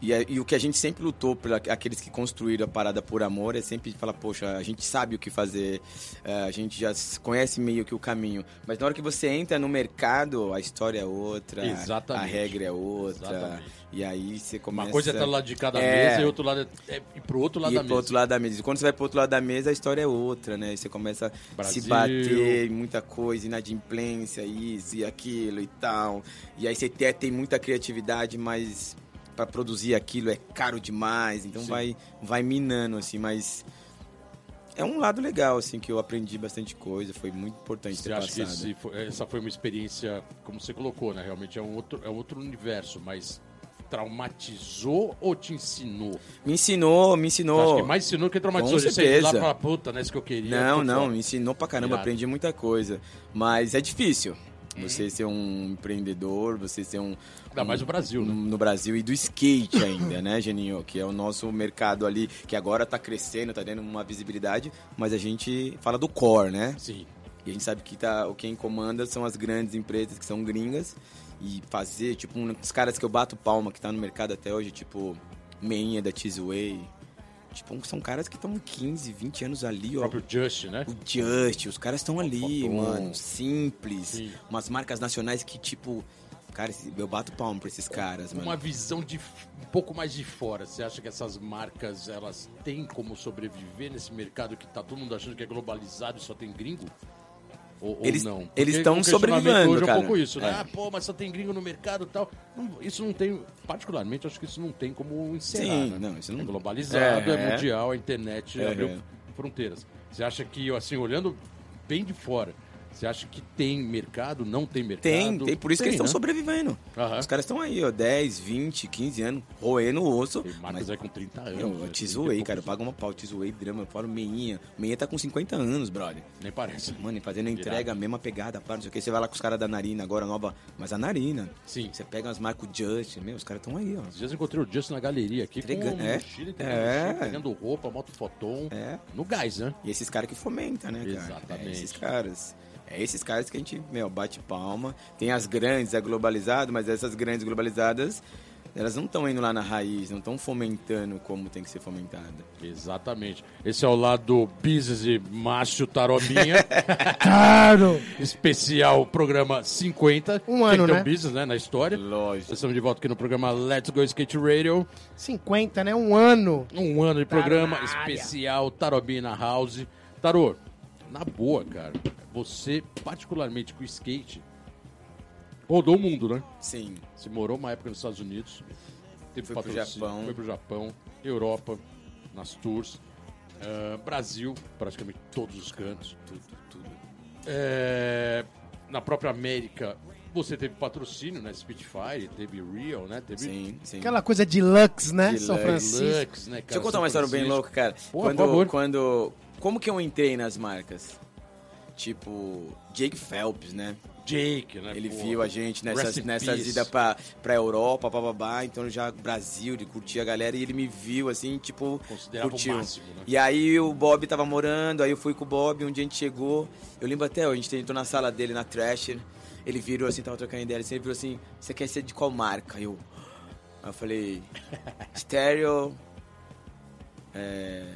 S3: e, e, o que a gente sempre lutou por aqueles que construíram a parada por amor é sempre falar, poxa, a gente sabe o que fazer, é, a gente já conhece meio que o caminho. Mas na hora que você entra no mercado, a história é outra, Exatamente. a regra é outra. Exatamente. E aí você começa.
S1: Uma coisa é estar tá do lado de cada é... mesa e outro lado é... e pro outro lado
S3: e
S1: da mesa.
S3: outro lado da mesa. E quando você vai pro outro lado da mesa, a história é outra, né? E você começa a se bater, muita coisa, inadimplência, isso e aquilo e tal. E aí você tem muita criatividade, mas para produzir aquilo é caro demais, então vai vai minando assim, mas é um lado legal assim que eu aprendi bastante coisa, foi muito importante
S1: você acha passado. Que foi, essa foi uma experiência, como você colocou, né? Realmente é um outro é outro universo, mas traumatizou ou te ensinou?
S3: Me ensinou, me ensinou. Acho
S1: que mais ensinou que traumatizou. Com certeza. Lá pra puta, né? Isso que eu queria.
S3: Não, não, me ensinou pra caramba, aprendi muita coisa. Mas é difícil. Você ser um empreendedor, você ser um.
S1: Ainda mais no Brasil, né?
S3: No Brasil e do skate ainda, né, Geninho? Que é o nosso mercado ali, que agora tá crescendo, tá dando uma visibilidade, mas a gente fala do core, né?
S1: Sim.
S3: E a gente sabe que tá, quem comanda são as grandes empresas que são gringas. E fazer, tipo, um dos caras que eu bato palma, que tá no mercado até hoje, tipo, Meinha da Tizway, Tipo, são caras que estão 15, 20 anos ali,
S1: ó. O próprio Just, né?
S3: O Just, os caras estão ali, mano. Simples. Sim. Umas marcas nacionais que, tipo. Cara, eu bato palmo pra esses caras,
S1: mano. Uma visão de um pouco mais de fora. Você acha que essas marcas, elas têm como sobreviver nesse mercado que tá todo mundo achando que é globalizado e só tem gringo? Ou,
S3: eles,
S1: ou não?
S3: Eles estão sobrevivendo, hoje
S1: cara. é um pouco isso, né? É. Ah, pô, mas só tem gringo no mercado e tal. Não, isso não tem, particularmente, acho que isso não tem como encerrar, Sim, né? não, isso não... É globalizado, é, é mundial, a internet é, abriu fronteiras. Você acha que, assim, olhando bem de fora, você acha que tem mercado? Não tem mercado?
S3: Tem, tem. Por isso tem, que eles estão né? sobrevivendo. Uhum. Os caras estão aí, ó, 10, 20, 15 anos, roendo o osso.
S1: Tem mas é com 30 anos.
S3: Eu, eu te zoei, cara. Eu pago uma pau, te zoei, drama. Eu falo meinha. Meinha tá com 50 anos, brother.
S1: Nem parece.
S3: Mano, fazendo a entrega, a mesma pegada, pá, não sei o que. Você vai lá com os caras da Narina agora, nova. Mas a Narina.
S1: Sim.
S3: Você pega umas marcas Just, meu, os caras estão aí, ó. Esses
S1: dias eu encontrei o Just na galeria aqui, Entrega... com é. mochila, é. pegando roupa, moto fotom. É. No gás, né?
S3: E esses caras que fomentam, né, cara?
S1: Exatamente.
S3: É, esses caras. É esses caras que a gente, meu, bate palma. Tem as grandes, é globalizado, mas essas grandes globalizadas, elas não estão indo lá na raiz, não estão fomentando como tem que ser fomentada.
S1: Exatamente. Esse é o lado business e macho tarobinha. <laughs> claro! Especial programa 50.
S2: Um ano,
S1: né? Business, né, na história.
S3: Lógico.
S1: Estamos de volta aqui no programa Let's Go Skate Radio.
S2: 50, né? Um ano.
S1: Um ano de programa especial Tarobina House. Tarô, na boa, cara, você, particularmente com o skate, rodou o mundo, né?
S3: Sim.
S1: Você morou uma época nos Estados Unidos,
S3: teve foi pro Japão.
S1: Foi pro Japão, Europa, nas tours, uh, Brasil, praticamente todos os cantos.
S3: Tudo, tudo.
S1: É, na própria América, você teve patrocínio, né? Spitfire, teve Real, né? Teve...
S3: Sim, sim.
S2: Aquela coisa de Lux, né?
S3: De
S2: São Francisco.
S3: Lux, né, cara? Deixa eu contar uma história bem louca, cara. Pô, quando, quando como que eu entrei nas marcas? Tipo, Jake Phelps, né?
S1: Jake, né?
S3: Ele pô, viu a gente nessas, nessas idas pra, pra Europa, bababá, então já Brasil, ele curtia a galera e ele me viu assim, tipo, curtiu. Máximo, né? E aí o Bob tava morando, aí eu fui com o Bob, um dia a gente chegou, eu lembro até, a gente entrou na sala dele, na Thrasher, ele virou assim, tava trocando ideia, ele virou assim, você quer ser de qual marca? Eu, eu falei, Stereo, é...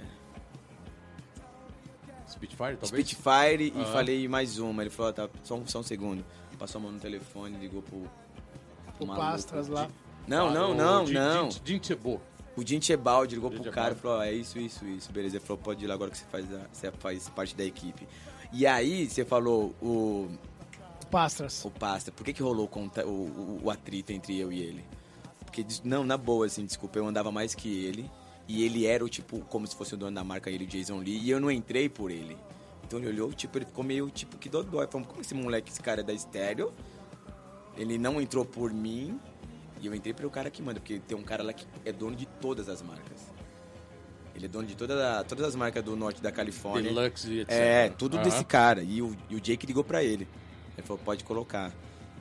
S1: Spitfire, talvez?
S3: Spitfire e falei mais uma. Ele falou, tá, só um, só um segundo. Passou a mão no telefone, ligou pro...
S2: O Pastras lá.
S3: Não, ah, não, não, não.
S1: Dintebo.
S3: O Dintebaldi ligou pro cara e falou, é isso, isso, isso. Beleza, ele falou, pode ir lá agora que você faz, a, você faz parte da equipe. E aí, você falou o...
S2: Pastras.
S3: O Pastras. Por que que rolou o, o, o atrito entre eu e ele? Porque, não, na boa, assim, desculpa, eu andava mais que ele. E ele era o tipo, como se fosse o dono da marca, ele, Jason Lee, e eu não entrei por ele. Então ele olhou, tipo, ele ficou meio tipo que dodói. Falou, como esse moleque, esse cara é da estéreo? Ele não entrou por mim e eu entrei pelo cara que manda, porque tem um cara lá que é dono de todas as marcas. Ele é dono de toda, todas as marcas do norte da Califórnia.
S1: Deluxe e etc.
S3: É, tudo uhum. desse cara. E o, e o Jake ligou pra ele. Ele falou, pode colocar.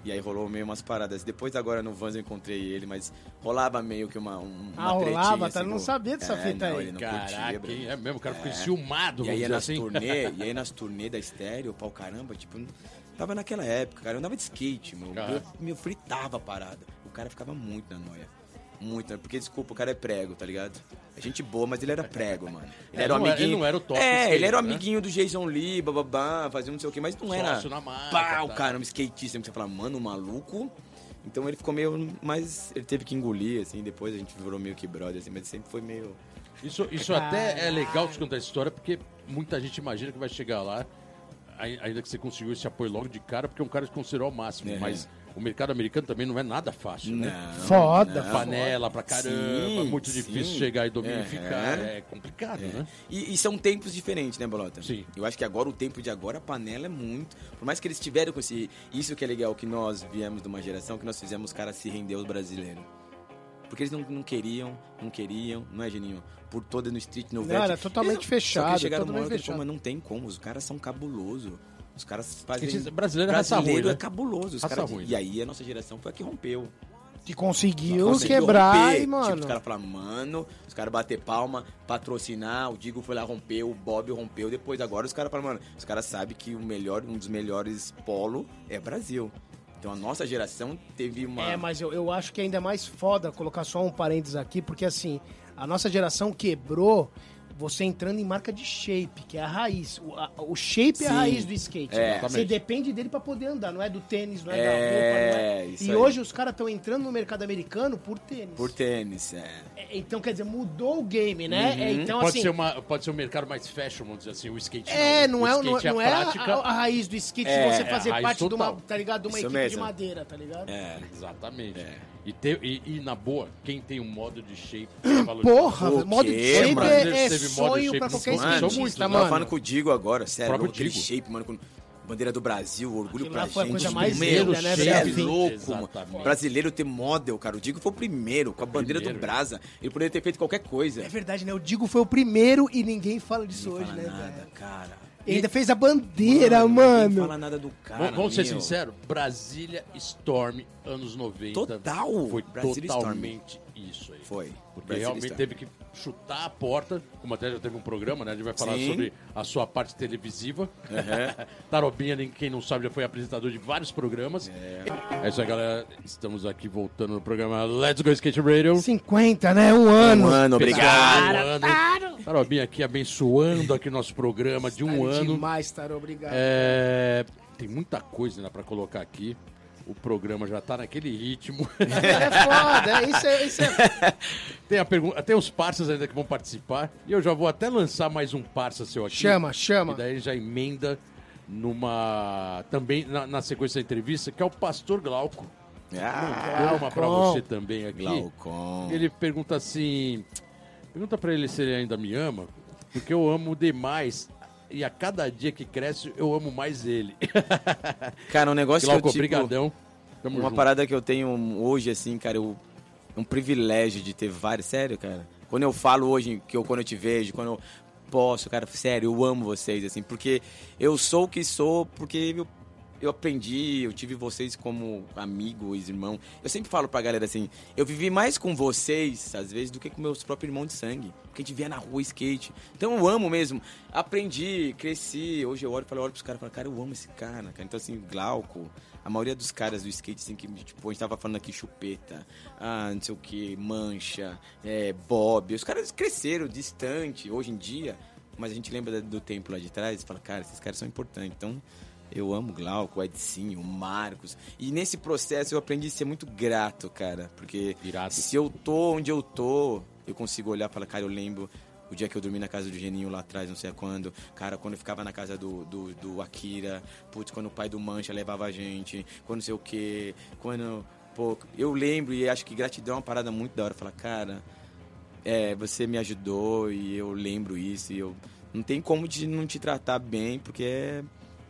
S3: E aí rolou meio umas paradas. Depois agora no Vans eu encontrei ele, mas rolava meio que uma, uma
S2: ah, rolava, tá? Assim, não sabia dessa é, fita não, aí.
S1: Ele Caraca, curtia, é mesmo, o cara ficou é. ciumado,
S3: e aí, nas
S1: assim.
S3: turnê, <laughs> e aí nas turnê da estéreo, pau caramba, tipo, tava naquela época, cara, eu andava de skate, meu, eu, me fritava a parada. O cara ficava muito na noia. Muito, né? Porque, desculpa, o cara é prego, tá ligado? É gente boa, mas ele era prego, mano. Ele é, era o amiguinho.
S1: Ele não era o top.
S3: É, skate, ele era o né? amiguinho do Jason Lee, bababá, fazia não sei o que, mas não
S1: Sócio
S3: era.
S1: Na marca,
S3: pá, tá. o cara, um skatista. Você fala, mano, o maluco. Então ele ficou meio. Mas ele teve que engolir, assim, depois a gente virou meio que brother, assim, mas sempre foi meio.
S1: Isso, isso até é legal de contar a história, porque muita gente imagina que vai chegar lá, ainda que você conseguiu esse apoio logo de cara, porque é um cara que considerou ao máximo. É. Mas o mercado americano também não é nada fácil, né?
S2: Não, Foda.
S1: Não, Panela pra caramba, sim, muito sim. difícil chegar e dominificar. É, é complicado, é. né?
S3: E, e, são tempos diferentes, né, Bolota?
S1: Sim.
S3: Eu acho que agora, o tempo de agora, a panela é muito... Por mais que eles tiveram com esse... Isso que é legal, que nós viemos de uma geração que nós fizemos os caras se render aos brasileiros. Porque eles não, não queriam, não queriam, não é, Geninho? Por toda no street, no
S2: Não, era totalmente eles, fechado. Só que
S3: chegaram
S2: totalmente
S3: uma hora que, mas não tem como, os caras são cabulosos. Os caras fazem.
S1: Brasileiro é raça ruim, né?
S3: é cabuloso. Os caras... ruim, e aí a nossa geração foi a que rompeu.
S2: Que conseguiu, conseguiu quebrar romper. e, mano. Tipo,
S3: os caras falaram, mano, os caras bater palma, patrocinar, o Digo foi lá romper, o Bob rompeu. Depois agora os caras falam, mano, os caras sabem que o melhor, um dos melhores polo é Brasil. Então a nossa geração teve uma.
S2: É, mas eu, eu acho que ainda é mais foda colocar só um parênteses aqui, porque assim, a nossa geração quebrou você entrando em marca de shape, que é a raiz. O, a, o shape Sim. é a raiz do skate. É, você depende dele para poder andar, não é do tênis, não é, é da roupa, não é. E aí. hoje os caras estão entrando no mercado americano por tênis.
S3: Por tênis, é.
S2: é então, quer dizer, mudou o game, né?
S1: Uhum.
S2: É, então,
S1: pode
S2: assim,
S1: ser uma Pode ser um mercado mais fashion, vamos dizer assim, o skate.
S2: É, não, é, não, é, não é a, a, raiz do skate é, você fazer parte total. de uma, tá ligado? De uma Isso equipe mesmo. de madeira, tá ligado?
S1: É, exatamente. É. E, ter, e, e, na boa, quem tem um modo de shape <gasps>
S2: Porra, o modo de shape é, é sonho pra qualquer
S3: skatista, mano. Tava falando com o Digo agora, sério. O próprio Digo. shape, mano, com bandeira do Brasil, orgulho Aquilo pra
S2: foi
S3: gente.
S2: a coisa mais meu, linda, né,
S3: é louco, mano. Brasileiro ter model, cara. O Digo foi o primeiro, com a bandeira primeiro. do Brasa. Ele poderia ter feito qualquer coisa.
S2: É verdade, né? O Digo foi o primeiro e ninguém fala disso ninguém hoje,
S3: fala
S2: né,
S3: nada, velho? cara.
S2: Ele ainda fez a bandeira, mano. mano. Não
S3: fala nada do cara.
S1: Vamos, vamos ser sinceros, Brasília Storm, anos 90.
S3: Total.
S1: Foi Brasília totalmente Storm. isso aí.
S3: Foi.
S1: Porque Brasília realmente Storm. teve que chutar a porta, como até já teve um programa, né? A gente vai falar Sim. sobre a sua parte televisiva. Uhum. <laughs> Tarobinha, quem não sabe, já foi apresentador de vários programas. É. é isso aí, galera. Estamos aqui voltando no programa Let's Go Skate Radio.
S2: 50, né? Um ano.
S3: Um ano, obrigado. Um
S1: ano. Tarobinha aqui abençoando aqui nosso programa de um ano.
S2: demais, Tarô, obrigado.
S1: É... Tem muita coisa ainda pra colocar aqui o programa já tá naquele ritmo. <laughs>
S2: É foda, é, isso é. Isso é... <laughs>
S1: Tem, a pergunta, tem os parceiros ainda que vão participar. E eu já vou até lançar mais um parça seu aqui.
S2: Chama, chama.
S1: E daí já emenda numa. Também na, na sequência da entrevista, que é o Pastor Glauco. Ah, uma pra você também aqui.
S3: Glaucon.
S1: Ele pergunta assim. Pergunta pra ele se ele ainda me ama, porque eu amo demais e a cada dia que cresce, eu amo mais ele. <laughs>
S3: Cara, um negócio Glauco, que eu,
S1: tipo, obrigadão.
S3: Tamo uma junto. parada que eu tenho hoje, assim, cara, eu, é um privilégio de ter vários, sério, cara. Quando eu falo hoje, que eu, quando eu te vejo, quando eu posso, cara, sério, eu amo vocês, assim, porque eu sou o que sou, porque eu eu aprendi, eu tive vocês como amigos, irmão. Eu sempre falo pra galera assim, eu vivi mais com vocês, às vezes, do que com meus próprios irmãos de sangue. Porque a gente via na rua skate. Então eu amo mesmo. Aprendi, cresci. Hoje eu olho e falo, olho pros caras e falo, cara, eu amo esse cara, cara. Então, assim, Glauco, a maioria dos caras do skate, assim, que, tipo, a gente tava falando aqui, chupeta, ah, não sei o que, mancha, é, Bob. Os caras cresceram distante hoje em dia. Mas a gente lembra do tempo lá de trás e fala, cara, esses caras são importantes. Então, eu amo o Glauco, o o Marcos. E nesse processo eu aprendi a ser muito grato, cara. Porque
S1: Irado.
S3: se eu tô onde eu tô, eu consigo olhar e falar, cara, eu lembro o dia que eu dormi na casa do Geninho lá atrás, não sei quando. Cara, quando eu ficava na casa do, do, do Akira. Putz, quando o pai do Mancha levava a gente. Quando não sei o quê. Quando. Pô, eu lembro e acho que gratidão é uma parada muito da hora. Falar, cara, é, você me ajudou e eu lembro isso. E eu. Não tem como de não te tratar bem, porque é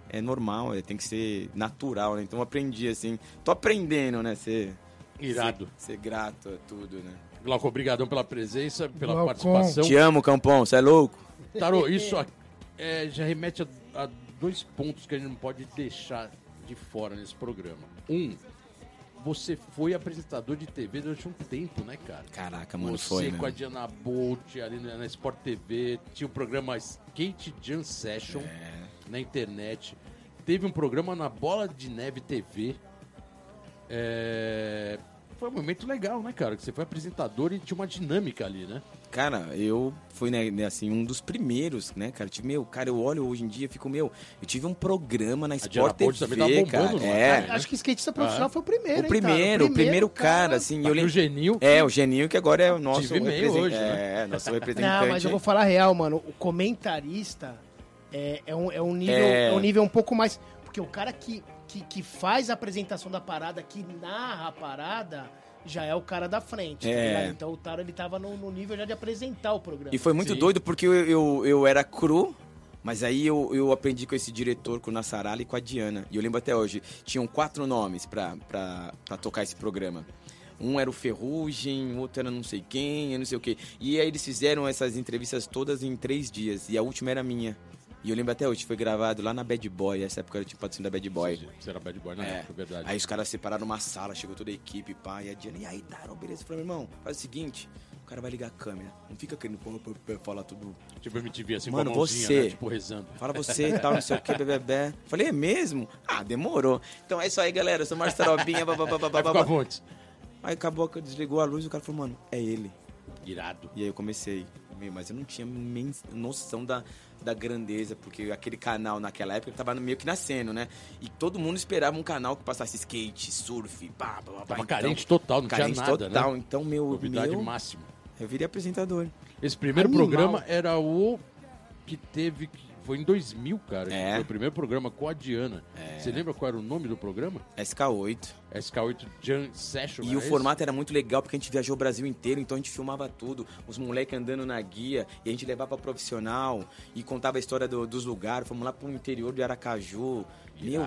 S3: é normal, é, tem que ser natural, né? Então eu aprendi assim, tô aprendendo, né? Ser,
S1: Irado.
S3: Ser, ser grato a tudo, né?
S1: Glauco, obrigadão pela presença, pela Glaucon. participação.
S3: Te amo, Campão, você é louco?
S1: Tarô, <laughs> isso é, já remete a, a dois pontos que a gente não pode deixar de fora nesse programa. Um, você foi apresentador de TV durante um tempo, né, cara?
S3: Caraca, mano,
S1: você
S3: foi.
S1: Você com a Diana Bolt ali na, Sport TV, tinha o programa Skate Jam Session é. Na internet. Teve um programa na Bola de Neve TV. É... Foi um momento legal, né, cara? Que você foi apresentador e tinha uma dinâmica ali, né?
S3: Cara, eu fui, né, né, assim, um dos primeiros, né, cara? tive, meu, cara, eu olho hoje em dia fico, meu, eu tive um programa na Sport TV, também tá bombando, cara. Né? É.
S2: Cara, Acho que skatista profissional ah. foi o primeiro,
S3: O primeiro, o primeiro cara, cara assim.
S1: Tá eu lembro... o Genil.
S3: É, o Genil, que agora é o nosso
S1: tive represent... hoje,
S3: né? É, nosso <laughs> representante.
S2: Não, mas eu vou falar real, mano. O comentarista é, é, um, é, um nível, é... é um nível um pouco mais... Porque o cara que, que, que faz a apresentação da parada, que narra a parada já é o cara da frente. Tá é. Tá então o Taro ele tava no, no, nível já de apresentar o programa.
S3: E foi muito Sim. doido porque eu, eu, eu, era cru. Mas aí eu, eu aprendi com esse diretor, com o Nassarala e com a Diana. E eu lembro até hoje, tinham quatro nomes pra tocar esse programa. Um era o Ferrugem, outro era não sei quem, eu não sei o quê. E aí eles fizeram essas entrevistas todas em três dias. E a última era minha. E eu lembro até hoje, foi gravado lá na Bad Boy, essa época eu tinha patrocínio da Bad Boy.
S1: Você era Bad Boy na é. época, verdade.
S3: Aí os caras separaram uma sala, chegou toda a equipe, pá, e a Diana, e aí, Daron, beleza? Eu falei, meu irmão, faz o seguinte, o cara vai ligar a câmera, não fica querendo falar tudo...
S1: Tipo MTV, assim,
S3: Mano,
S1: com
S3: a mãozinha, você,
S1: né? tipo, rezando.
S3: Fala <laughs> você e tal, não sei o que, bebê. Falei, é mesmo? Ah, demorou. Então é isso aí, galera, eu sou Márcio Tarobinha, babá. Aí acabou, desligou a luz e o cara falou, mano, é ele.
S1: Irado.
S3: E aí eu comecei, mas eu não tinha noção da da grandeza, porque aquele canal naquela época tava meio que nascendo, né? E todo mundo esperava um canal que passasse skate, surf, pá, pá, pá.
S1: Tava então, carente total, não
S3: carente
S1: tinha nada,
S3: total.
S1: Né?
S3: Então, meu...
S1: Novidade
S3: meu,
S1: máxima.
S3: Eu virei apresentador.
S1: Esse primeiro Animal. programa era o que teve que foi em 2000, cara.
S3: É.
S1: Foi o primeiro programa com a Diana. É. Você lembra qual era o nome do programa?
S3: SK8.
S1: SK8 Jam Session.
S3: E o formato era muito legal porque a gente viajou o Brasil inteiro, então a gente filmava tudo. Os moleques andando na guia e a gente levava profissional e contava a história do, dos lugares. Fomos lá pro interior de Aracaju. Meu,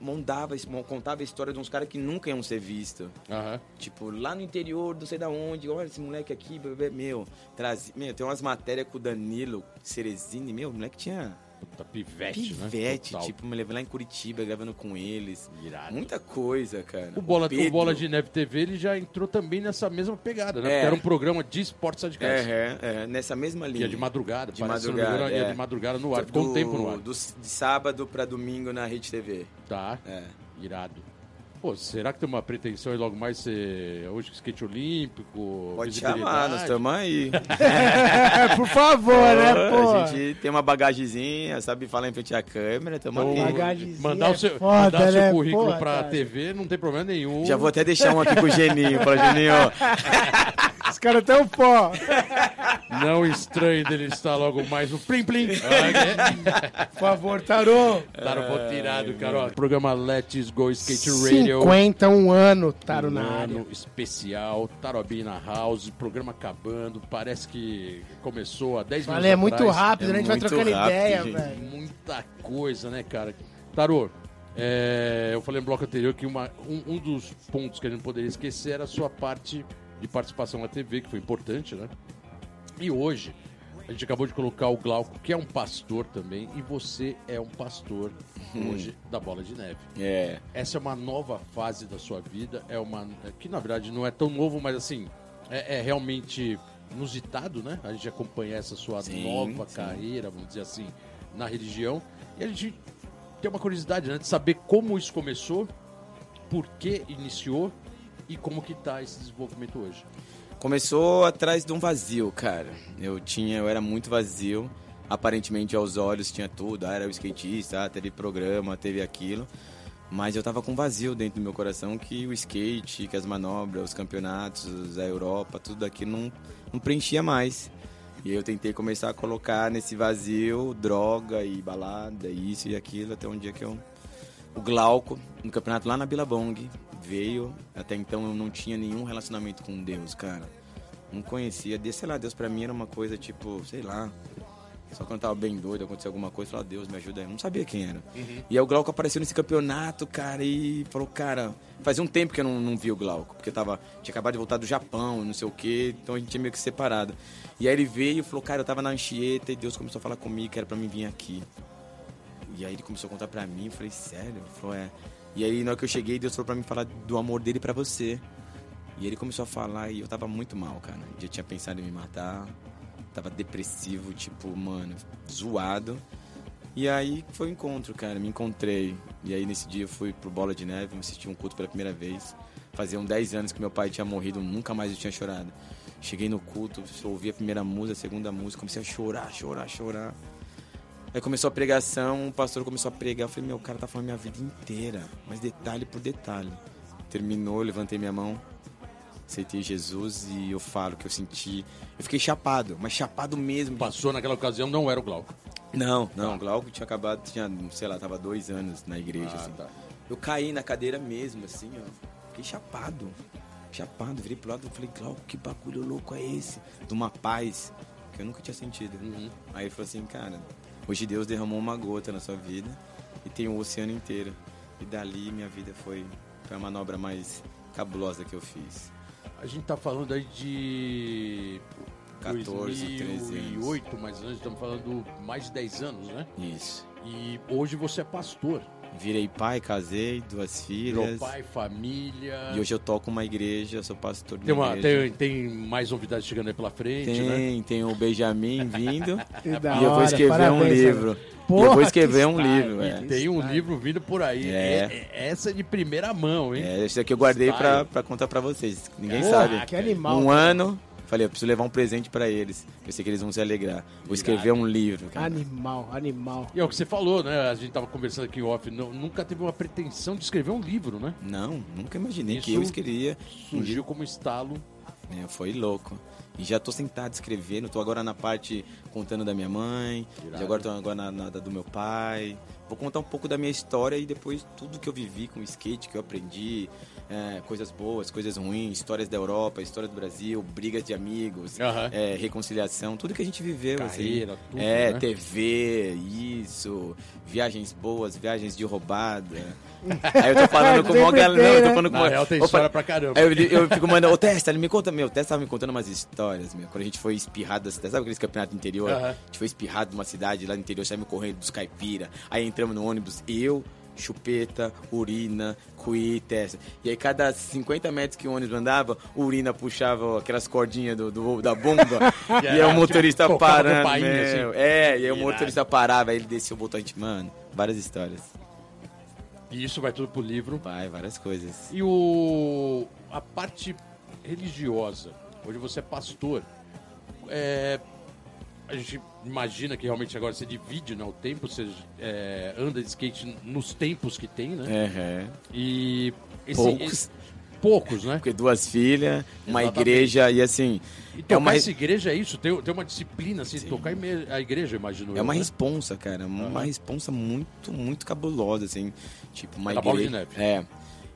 S3: montava, contava a história de uns caras que nunca iam ser vistos.
S1: Uhum.
S3: Tipo, lá no interior, não sei da onde, olha esse moleque aqui, bebê, meu. Traz, meu, tem umas matérias com o Danilo Cerezini, meu, o moleque tinha
S1: Puta, pivete,
S3: pivete né? tipo, me levei lá em Curitiba gravando com eles.
S1: Irado.
S3: Muita coisa, cara.
S1: O Bola, o, o Bola de Neve TV ele já entrou também nessa mesma pegada, né? É. Porque era um programa de esportes radicais.
S3: É, é, é, nessa mesma linha.
S1: Ia de madrugada,
S3: de madrugada. Ia
S1: é. de madrugada no ar. Ficou um tempo no ar.
S3: Do, de sábado pra domingo na Rede TV.
S1: Tá. É. Irado. Pô, será que tem uma pretensão aí logo mais ser hoje skate olímpico?
S3: Pode chamar, nós estamos aí. <laughs>
S2: Por favor, né, pô?
S3: A gente tem uma bagagezinha, sabe falar em frente à câmera, estamos
S2: então,
S1: aí. Mandar o seu, é foda, mandar né? seu currículo pra cara. TV não tem problema nenhum.
S3: Já vou até deixar um aqui com o Geninho, para Geninho. <laughs>
S2: Os caras tão pó.
S1: Não estranhe dele estar logo mais no Plim Plim. <laughs>
S2: Por favor, Tarô.
S1: Tarô, vou tirado, cara. Programa Let's Go Skate Radio.
S2: 51 ano, Tarô um na
S1: ano área. especial, Tarobina House, programa acabando. Parece que começou há 10 minutos
S2: Olha, é muito rápido, é né? A gente vai trocando rápido, ideia, velho.
S1: Muita coisa, né, cara? Tarô, é, eu falei no bloco anterior que uma, um, um, dos pontos que a gente poderia esquecer era a sua parte de participação na TV, que foi importante, né? E hoje, a gente acabou de colocar o Glauco, que é um pastor também, e você é um pastor hum. hoje da Bola de Neve.
S3: É.
S1: Essa é uma nova fase da sua vida, é uma. que na verdade não é tão novo, mas assim, é, é realmente inusitado, né? A gente acompanhar essa sua sim, nova sim. carreira, vamos dizer assim, na religião. E a gente tem uma curiosidade, né? De saber como isso começou, por que iniciou e como que tá esse desenvolvimento hoje?
S3: Começou atrás de um vazio, cara. Eu tinha, eu era muito vazio. Aparentemente aos olhos tinha tudo, ah, era o skatista, ah, teve programa, teve aquilo. Mas eu tava com vazio dentro do meu coração que o skate, que as manobras, os campeonatos, a Europa, tudo aquilo não, não preenchia mais. E eu tentei começar a colocar nesse vazio droga e balada, isso e aquilo, até um dia que eu. O Glauco, no campeonato lá na Billabong, veio. Até então eu não tinha nenhum relacionamento com Deus, cara. Não conhecia. Deus, sei lá, Deus pra mim era uma coisa tipo, sei lá. Só quando eu tava bem doido, aconteceu alguma coisa, eu falava, Deus, me ajuda aí. Eu não sabia quem era. Uhum. E aí o Glauco apareceu nesse campeonato, cara, e falou, cara, fazia um tempo que eu não, não vi o Glauco, porque tava, tinha acabado de voltar do Japão, não sei o quê, então a gente tinha meio que separado. E aí ele veio e falou, cara, eu tava na Anchieta e Deus começou a falar comigo que era pra mim vir aqui. E aí ele começou a contar pra mim, eu falei, sério? Ele falou, é. E aí na hora que eu cheguei, Deus falou pra mim falar do amor dele pra você. E ele começou a falar e eu tava muito mal, cara. Já tinha pensado em me matar, tava depressivo, tipo, mano, zoado. E aí foi o um encontro, cara, me encontrei. E aí nesse dia eu fui pro Bola de Neve, assisti um culto pela primeira vez. Faziam 10 anos que meu pai tinha morrido, nunca mais eu tinha chorado. Cheguei no culto, ouvi a primeira música, a segunda música, comecei a chorar, chorar, chorar. Aí começou a pregação, o pastor começou a pregar, eu falei, meu, o cara tá falando minha vida inteira, mas detalhe por detalhe. Terminou, levantei minha mão, aceitei Jesus e eu falo que eu senti. Eu fiquei chapado, mas chapado mesmo.
S1: Passou naquela ocasião, não era o Glauco.
S3: Não, não, o Glauco tinha acabado, tinha, sei lá, tava dois anos na igreja. Ah, assim. tá. Eu caí na cadeira mesmo, assim, ó. Fiquei chapado. Chapado, virei pro lado e falei, Glauco, que bagulho louco é esse? De uma paz que eu nunca tinha sentido. Uhum. Aí ele falou assim, cara, hoje Deus derramou uma gota na sua vida e tem o um oceano inteiro. E dali minha vida foi, foi a manobra mais cabulosa que eu fiz.
S1: A gente tá falando aí de 14, 2008, anos. mais ou menos, estamos falando mais de 10 anos, né?
S3: Isso.
S1: E hoje você é pastor.
S3: Virei pai, casei, duas filhas. Virou
S1: pai, família.
S3: E hoje eu toco uma igreja, sou pastor
S1: de tem, uma, tem, tem, mais novidades chegando aí pela frente,
S3: tem,
S1: né?
S3: Tem, o Benjamin vindo. <laughs> e eu vou escrever Parabéns, um livro. Porra, eu vou escrever um livro. É.
S1: Tem um livro vindo por aí. É. é. essa é de primeira mão, hein?
S3: É, esse aqui eu guardei pra, pra contar pra vocês. Ninguém Porra, sabe.
S2: Que animal.
S3: Um cara. ano Falei, eu preciso levar um presente para eles. Eu sei que eles vão se alegrar. Vou escrever um livro. Cara.
S2: Animal, animal.
S1: E é o que você falou, né? A gente tava conversando aqui off. Não, nunca teve uma pretensão de escrever um livro, né?
S3: Não, nunca imaginei Isso que eu escreveria.
S1: Surgiu como estalo.
S3: É, foi louco. E já tô sentado escrevendo, tô agora na parte contando da minha mãe, Irado. agora tô agora na, na, do meu pai. Vou contar um pouco da minha história e depois tudo que eu vivi com o skate, que eu aprendi, é, coisas boas, coisas ruins, histórias da Europa, história do Brasil, brigas de amigos, uhum. é, reconciliação, tudo que a gente viveu.
S1: Assim. Carreira,
S3: assim.
S1: tudo,
S3: É,
S1: né?
S3: TV, isso, viagens boas, viagens de roubada. <laughs> Aí eu tô falando com uma galera, eu tô falando com
S1: uma... Real tem história pra caramba.
S3: Aí eu, eu fico mandando, ô Testa, ele me conta, meu, o Testa tava me contando umas histórias, meu, quando a gente foi espirrado, sabe aqueles campeonatos do interior? Uhum. A gente foi espirrado numa cidade lá no interior, saímos correndo dos caipira, aí entramos no ônibus, eu, chupeta, urina, cuí, testa. E aí, cada 50 metros que o ônibus andava, urina puxava aquelas cordinhas do, do da bomba. <laughs> e aí o motorista tipo, parando. Painho, assim. É, e aí o motorista parava, aí ele desceu, botou a gente, mano, várias histórias.
S1: E isso vai tudo pro livro?
S3: Vai, várias coisas.
S1: E o a parte religiosa, hoje você é pastor, é, a gente imagina que realmente agora você divide né, o tempo, você é, anda de skate nos tempos que tem, né?
S3: Uhum.
S1: E
S3: esse, poucos.
S1: Esse, poucos, né?
S3: Porque duas filhas, uma Exatamente. igreja e assim.
S1: E tocar é uma... essa igreja é isso? Tem, tem uma disciplina, assim, Sim. tocar a igreja, imagino
S3: É
S1: eu,
S3: uma
S1: né?
S3: responsa, cara. Uma uhum. responsa muito, muito cabulosa, assim. Tipo, uma
S1: é
S3: igreja.
S1: De neve.
S3: É.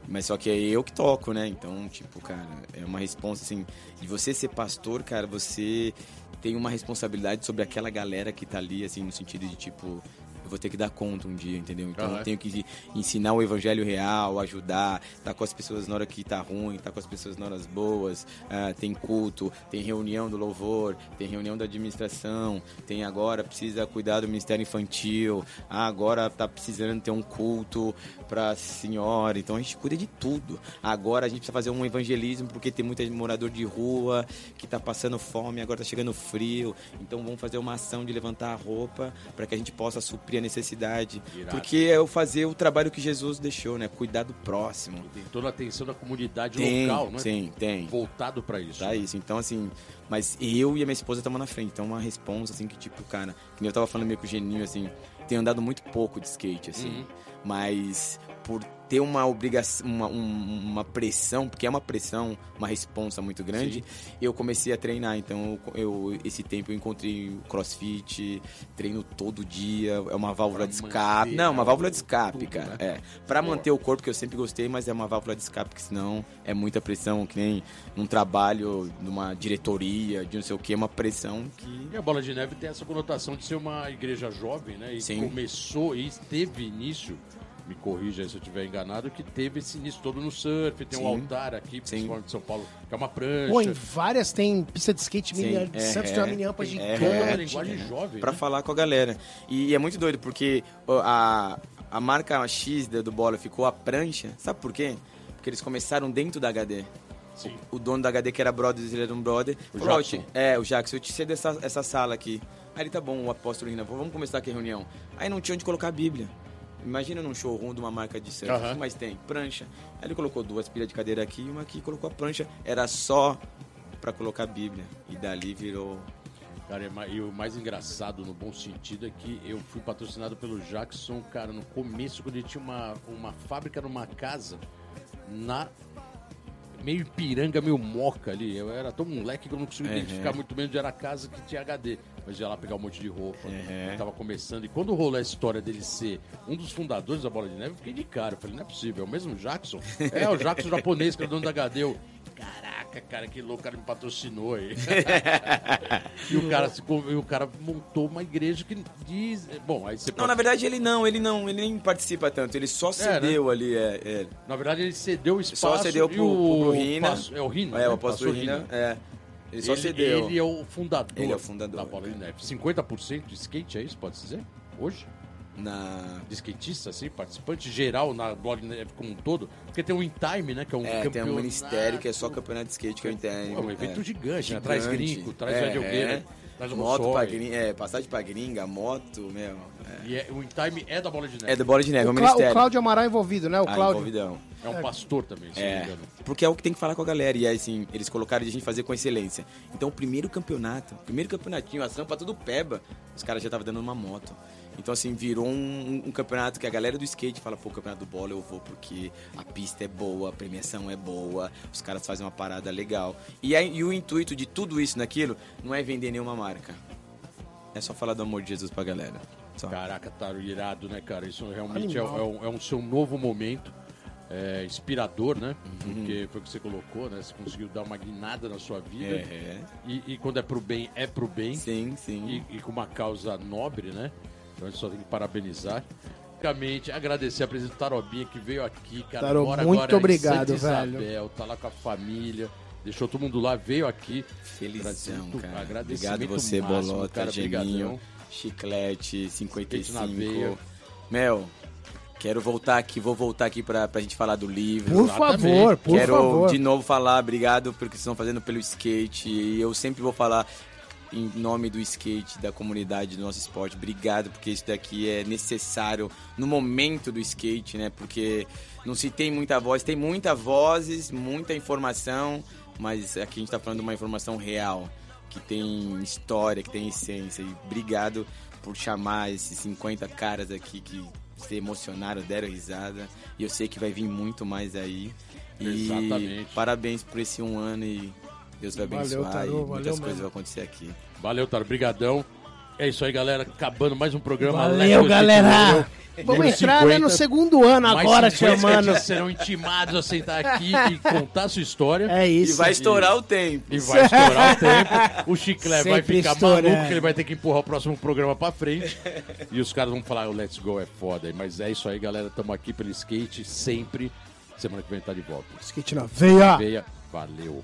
S3: Mas só que é eu que toco, né? Então, tipo, cara, é uma responsa, assim. De você ser pastor, cara, você tem uma responsabilidade sobre aquela galera que tá ali, assim, no sentido de tipo, vou ter que dar conta um dia, entendeu? Então uhum. eu tenho que ensinar o evangelho real, ajudar, estar tá com as pessoas na hora que tá ruim, estar tá com as pessoas na horas boas, uh, tem culto, tem reunião do louvor, tem reunião da administração, tem agora precisa cuidar do ministério infantil, ah, agora tá precisando ter um culto para senhora, então a gente cuida de tudo. Agora a gente precisa fazer um evangelismo porque tem muita morador de rua que tá passando fome, agora tá chegando frio, então vamos fazer uma ação de levantar a roupa para que a gente possa suprir a necessidade. Irado. Porque é eu fazer o trabalho que Jesus deixou, né? Cuidar do próximo.
S1: Tem toda a atenção da comunidade
S3: tem,
S1: local, né?
S3: Sim, tem.
S1: Voltado para isso.
S3: Tá
S1: né?
S3: isso. Então, assim, mas eu e a minha esposa estamos na frente. Então, uma resposta, assim, que tipo, cara, que eu tava falando meio com o Geninho, assim, tenho andado muito pouco de skate, assim. Uhum. Mas por ter uma obrigação, uma, uma pressão, porque é uma pressão, uma responsa muito grande, Sim. eu comecei a treinar. Então, eu, esse tempo eu encontrei crossfit, treino todo dia, é uma válvula pra de escape. Não, uma válvula de escape, tudo, cara. Né? É. Pra manter o corpo, que eu sempre gostei, mas é uma válvula de escape, porque senão é muita pressão, que nem num trabalho, numa diretoria de não sei o que, uma pressão que.
S1: E a Bola de Neve tem essa conotação de ser uma igreja jovem, né? E Sim. começou e teve início me corrija se eu estiver enganado, que teve esse início todo no surf, tem Sim. um altar aqui, principalmente de São Paulo, que é uma prancha. Pô,
S2: em várias tem pista de skate, mini, de é, Santos é, tem uma mini rampa gigante. É,
S3: uma linguagem é, jovem. Pra né? falar com a galera. E é muito doido, porque a, a marca X do Bola ficou a prancha, sabe por quê? Porque eles começaram dentro da HD. Sim. O, dono da HD, que era brother, ele era um brother. O falou, Jackson. É, o Jackson, eu te cedo essa, essa sala aqui. Aí ele, tá bom, o apóstolo Rina, vamos começar aqui a reunião. Aí não tinha onde colocar a Bíblia. Imagina num showroom de uma marca de surf, uhum. mas tem prancha. Aí ele colocou duas pilhas de cadeira aqui e uma aqui, colocou a prancha. Era só para colocar a Bíblia. E dali virou.
S1: Cara, e o mais engraçado, no bom sentido, é que eu fui patrocinado pelo Jackson, cara, no começo, quando ele tinha uma, uma fábrica numa casa na meio piranga, meio moca ali. Eu era tão moleque que eu não conseguia uhum. identificar muito bem onde era a casa que tinha HD. Mas ia lá pegar um monte de roupa. Uhum. Tava começando. E quando rolou a história dele ser um dos fundadores da Bola de Neve, eu fiquei de cara. Eu falei, não é possível, é o mesmo Jackson? <laughs> é, o Jackson japonês, que era dono da HD. Eu, Caraca, cara, que louco, o cara me patrocinou aí. <laughs> e, o cara se, e o cara montou uma igreja que diz. Bom, aí você.
S3: Não, na verdade ele não, ele não, ele nem participa tanto, ele só cedeu é, né? ali. É, é,
S1: Na verdade ele cedeu o espaço.
S3: Só cedeu pro, o, pro Rina.
S1: É o Rina.
S3: É, né? o apóstolo Rina. Rina. É. Ele só
S1: ele,
S3: cedeu.
S1: Ele é o fundador,
S3: ele é o fundador
S1: da bola de neve. 50% de skate, é isso? Pode dizer? Hoje?
S3: na...
S1: De skatista, assim, participante geral na Blog Neve como um todo? Porque tem o In Time, né? Que é um
S3: é, tem um ministério que é só campeonato de skate, que é o In Time. É
S1: um evento é. gigante, gigante, né? Traz gringo, traz é, videogame, é. traz
S3: moto pra gringa, é, passagem pra gringa, moto, meu.
S1: É. E é, o In Time é da Bola de Neve.
S3: É da Bola de Neve,
S2: o,
S3: é o ministério.
S2: O Cláudio Amaral é envolvido, né? O ah, Cláudio.
S3: Envolvidão.
S1: É um pastor também, se é, não me engano.
S3: Porque é o que tem que falar com a galera. E assim, eles colocaram de a gente fazer com excelência. Então, o primeiro campeonato, o primeiro campeonatinho, a sampa tudo peba, os caras já estavam dando uma moto. Então, assim, virou um, um, campeonato que a galera do skate fala, pô, o campeonato do bola eu vou porque a pista é boa, a premiação é boa, os caras fazem uma parada legal. E, aí, e o intuito de tudo isso naquilo não é vender nenhuma marca. É só falar do amor de Jesus pra galera. Só.
S1: Caraca, tá irado, né, cara? Isso realmente é, é, um, é um seu novo momento. É, inspirador, né? Uhum. Porque foi o que você colocou, né? Você conseguiu dar uma guinada na sua vida.
S3: É.
S1: E, e, quando é pro bem, é pro bem.
S3: Sim, sim.
S1: E, e com uma causa nobre, né? Então a gente só tem que parabenizar. Basicamente, agradecer a presença do Tarobinha que veio aqui, cara.
S2: Taro, muito agora obrigado,
S1: velho.
S2: Isabel,
S1: tá lá com a família. Deixou todo mundo lá, veio aqui.
S3: Felizão, cara. Obrigado você, máximo, Bolota, cara, Geninho, Chiclete, 55. Mel, Quero voltar aqui, vou voltar aqui pra, pra gente falar do livro.
S2: Por favor, por
S3: Quero
S2: favor.
S3: de novo falar, obrigado pelo que vocês estão fazendo pelo skate. E eu sempre vou falar, em nome do skate, da comunidade do nosso esporte. Obrigado, porque isso daqui é necessário no momento do skate, né? Porque não se tem muita voz, tem muita vozes, muita informação, mas aqui a gente está falando de uma informação real, que tem história, que tem essência. E obrigado por chamar esses 50 caras aqui que se emocionaram, deram risada. E eu sei que vai vir muito mais aí.
S1: E Exatamente.
S3: parabéns por esse um ano e Deus vai abençoar valeu, e muitas coisas vão acontecer aqui.
S1: Valeu, Taro. Brigadão. É isso aí, galera. Acabando mais um programa.
S2: Valeu, galera. Vamos entrar né, no segundo ano agora, chamando.
S1: serão intimados a sentar aqui e contar a sua história.
S2: É isso.
S3: E vai estourar e... o tempo.
S1: E vai estourar o tempo. O Chiclé vai ficar estoura, maluco, que ele vai ter que empurrar o próximo programa pra frente. E os caras vão falar, o Let's Go é foda. Mas é isso aí, galera. Tamo aqui pelo skate sempre. Semana que vem tá de volta.
S2: Skate na veia.
S1: Veia. Valeu.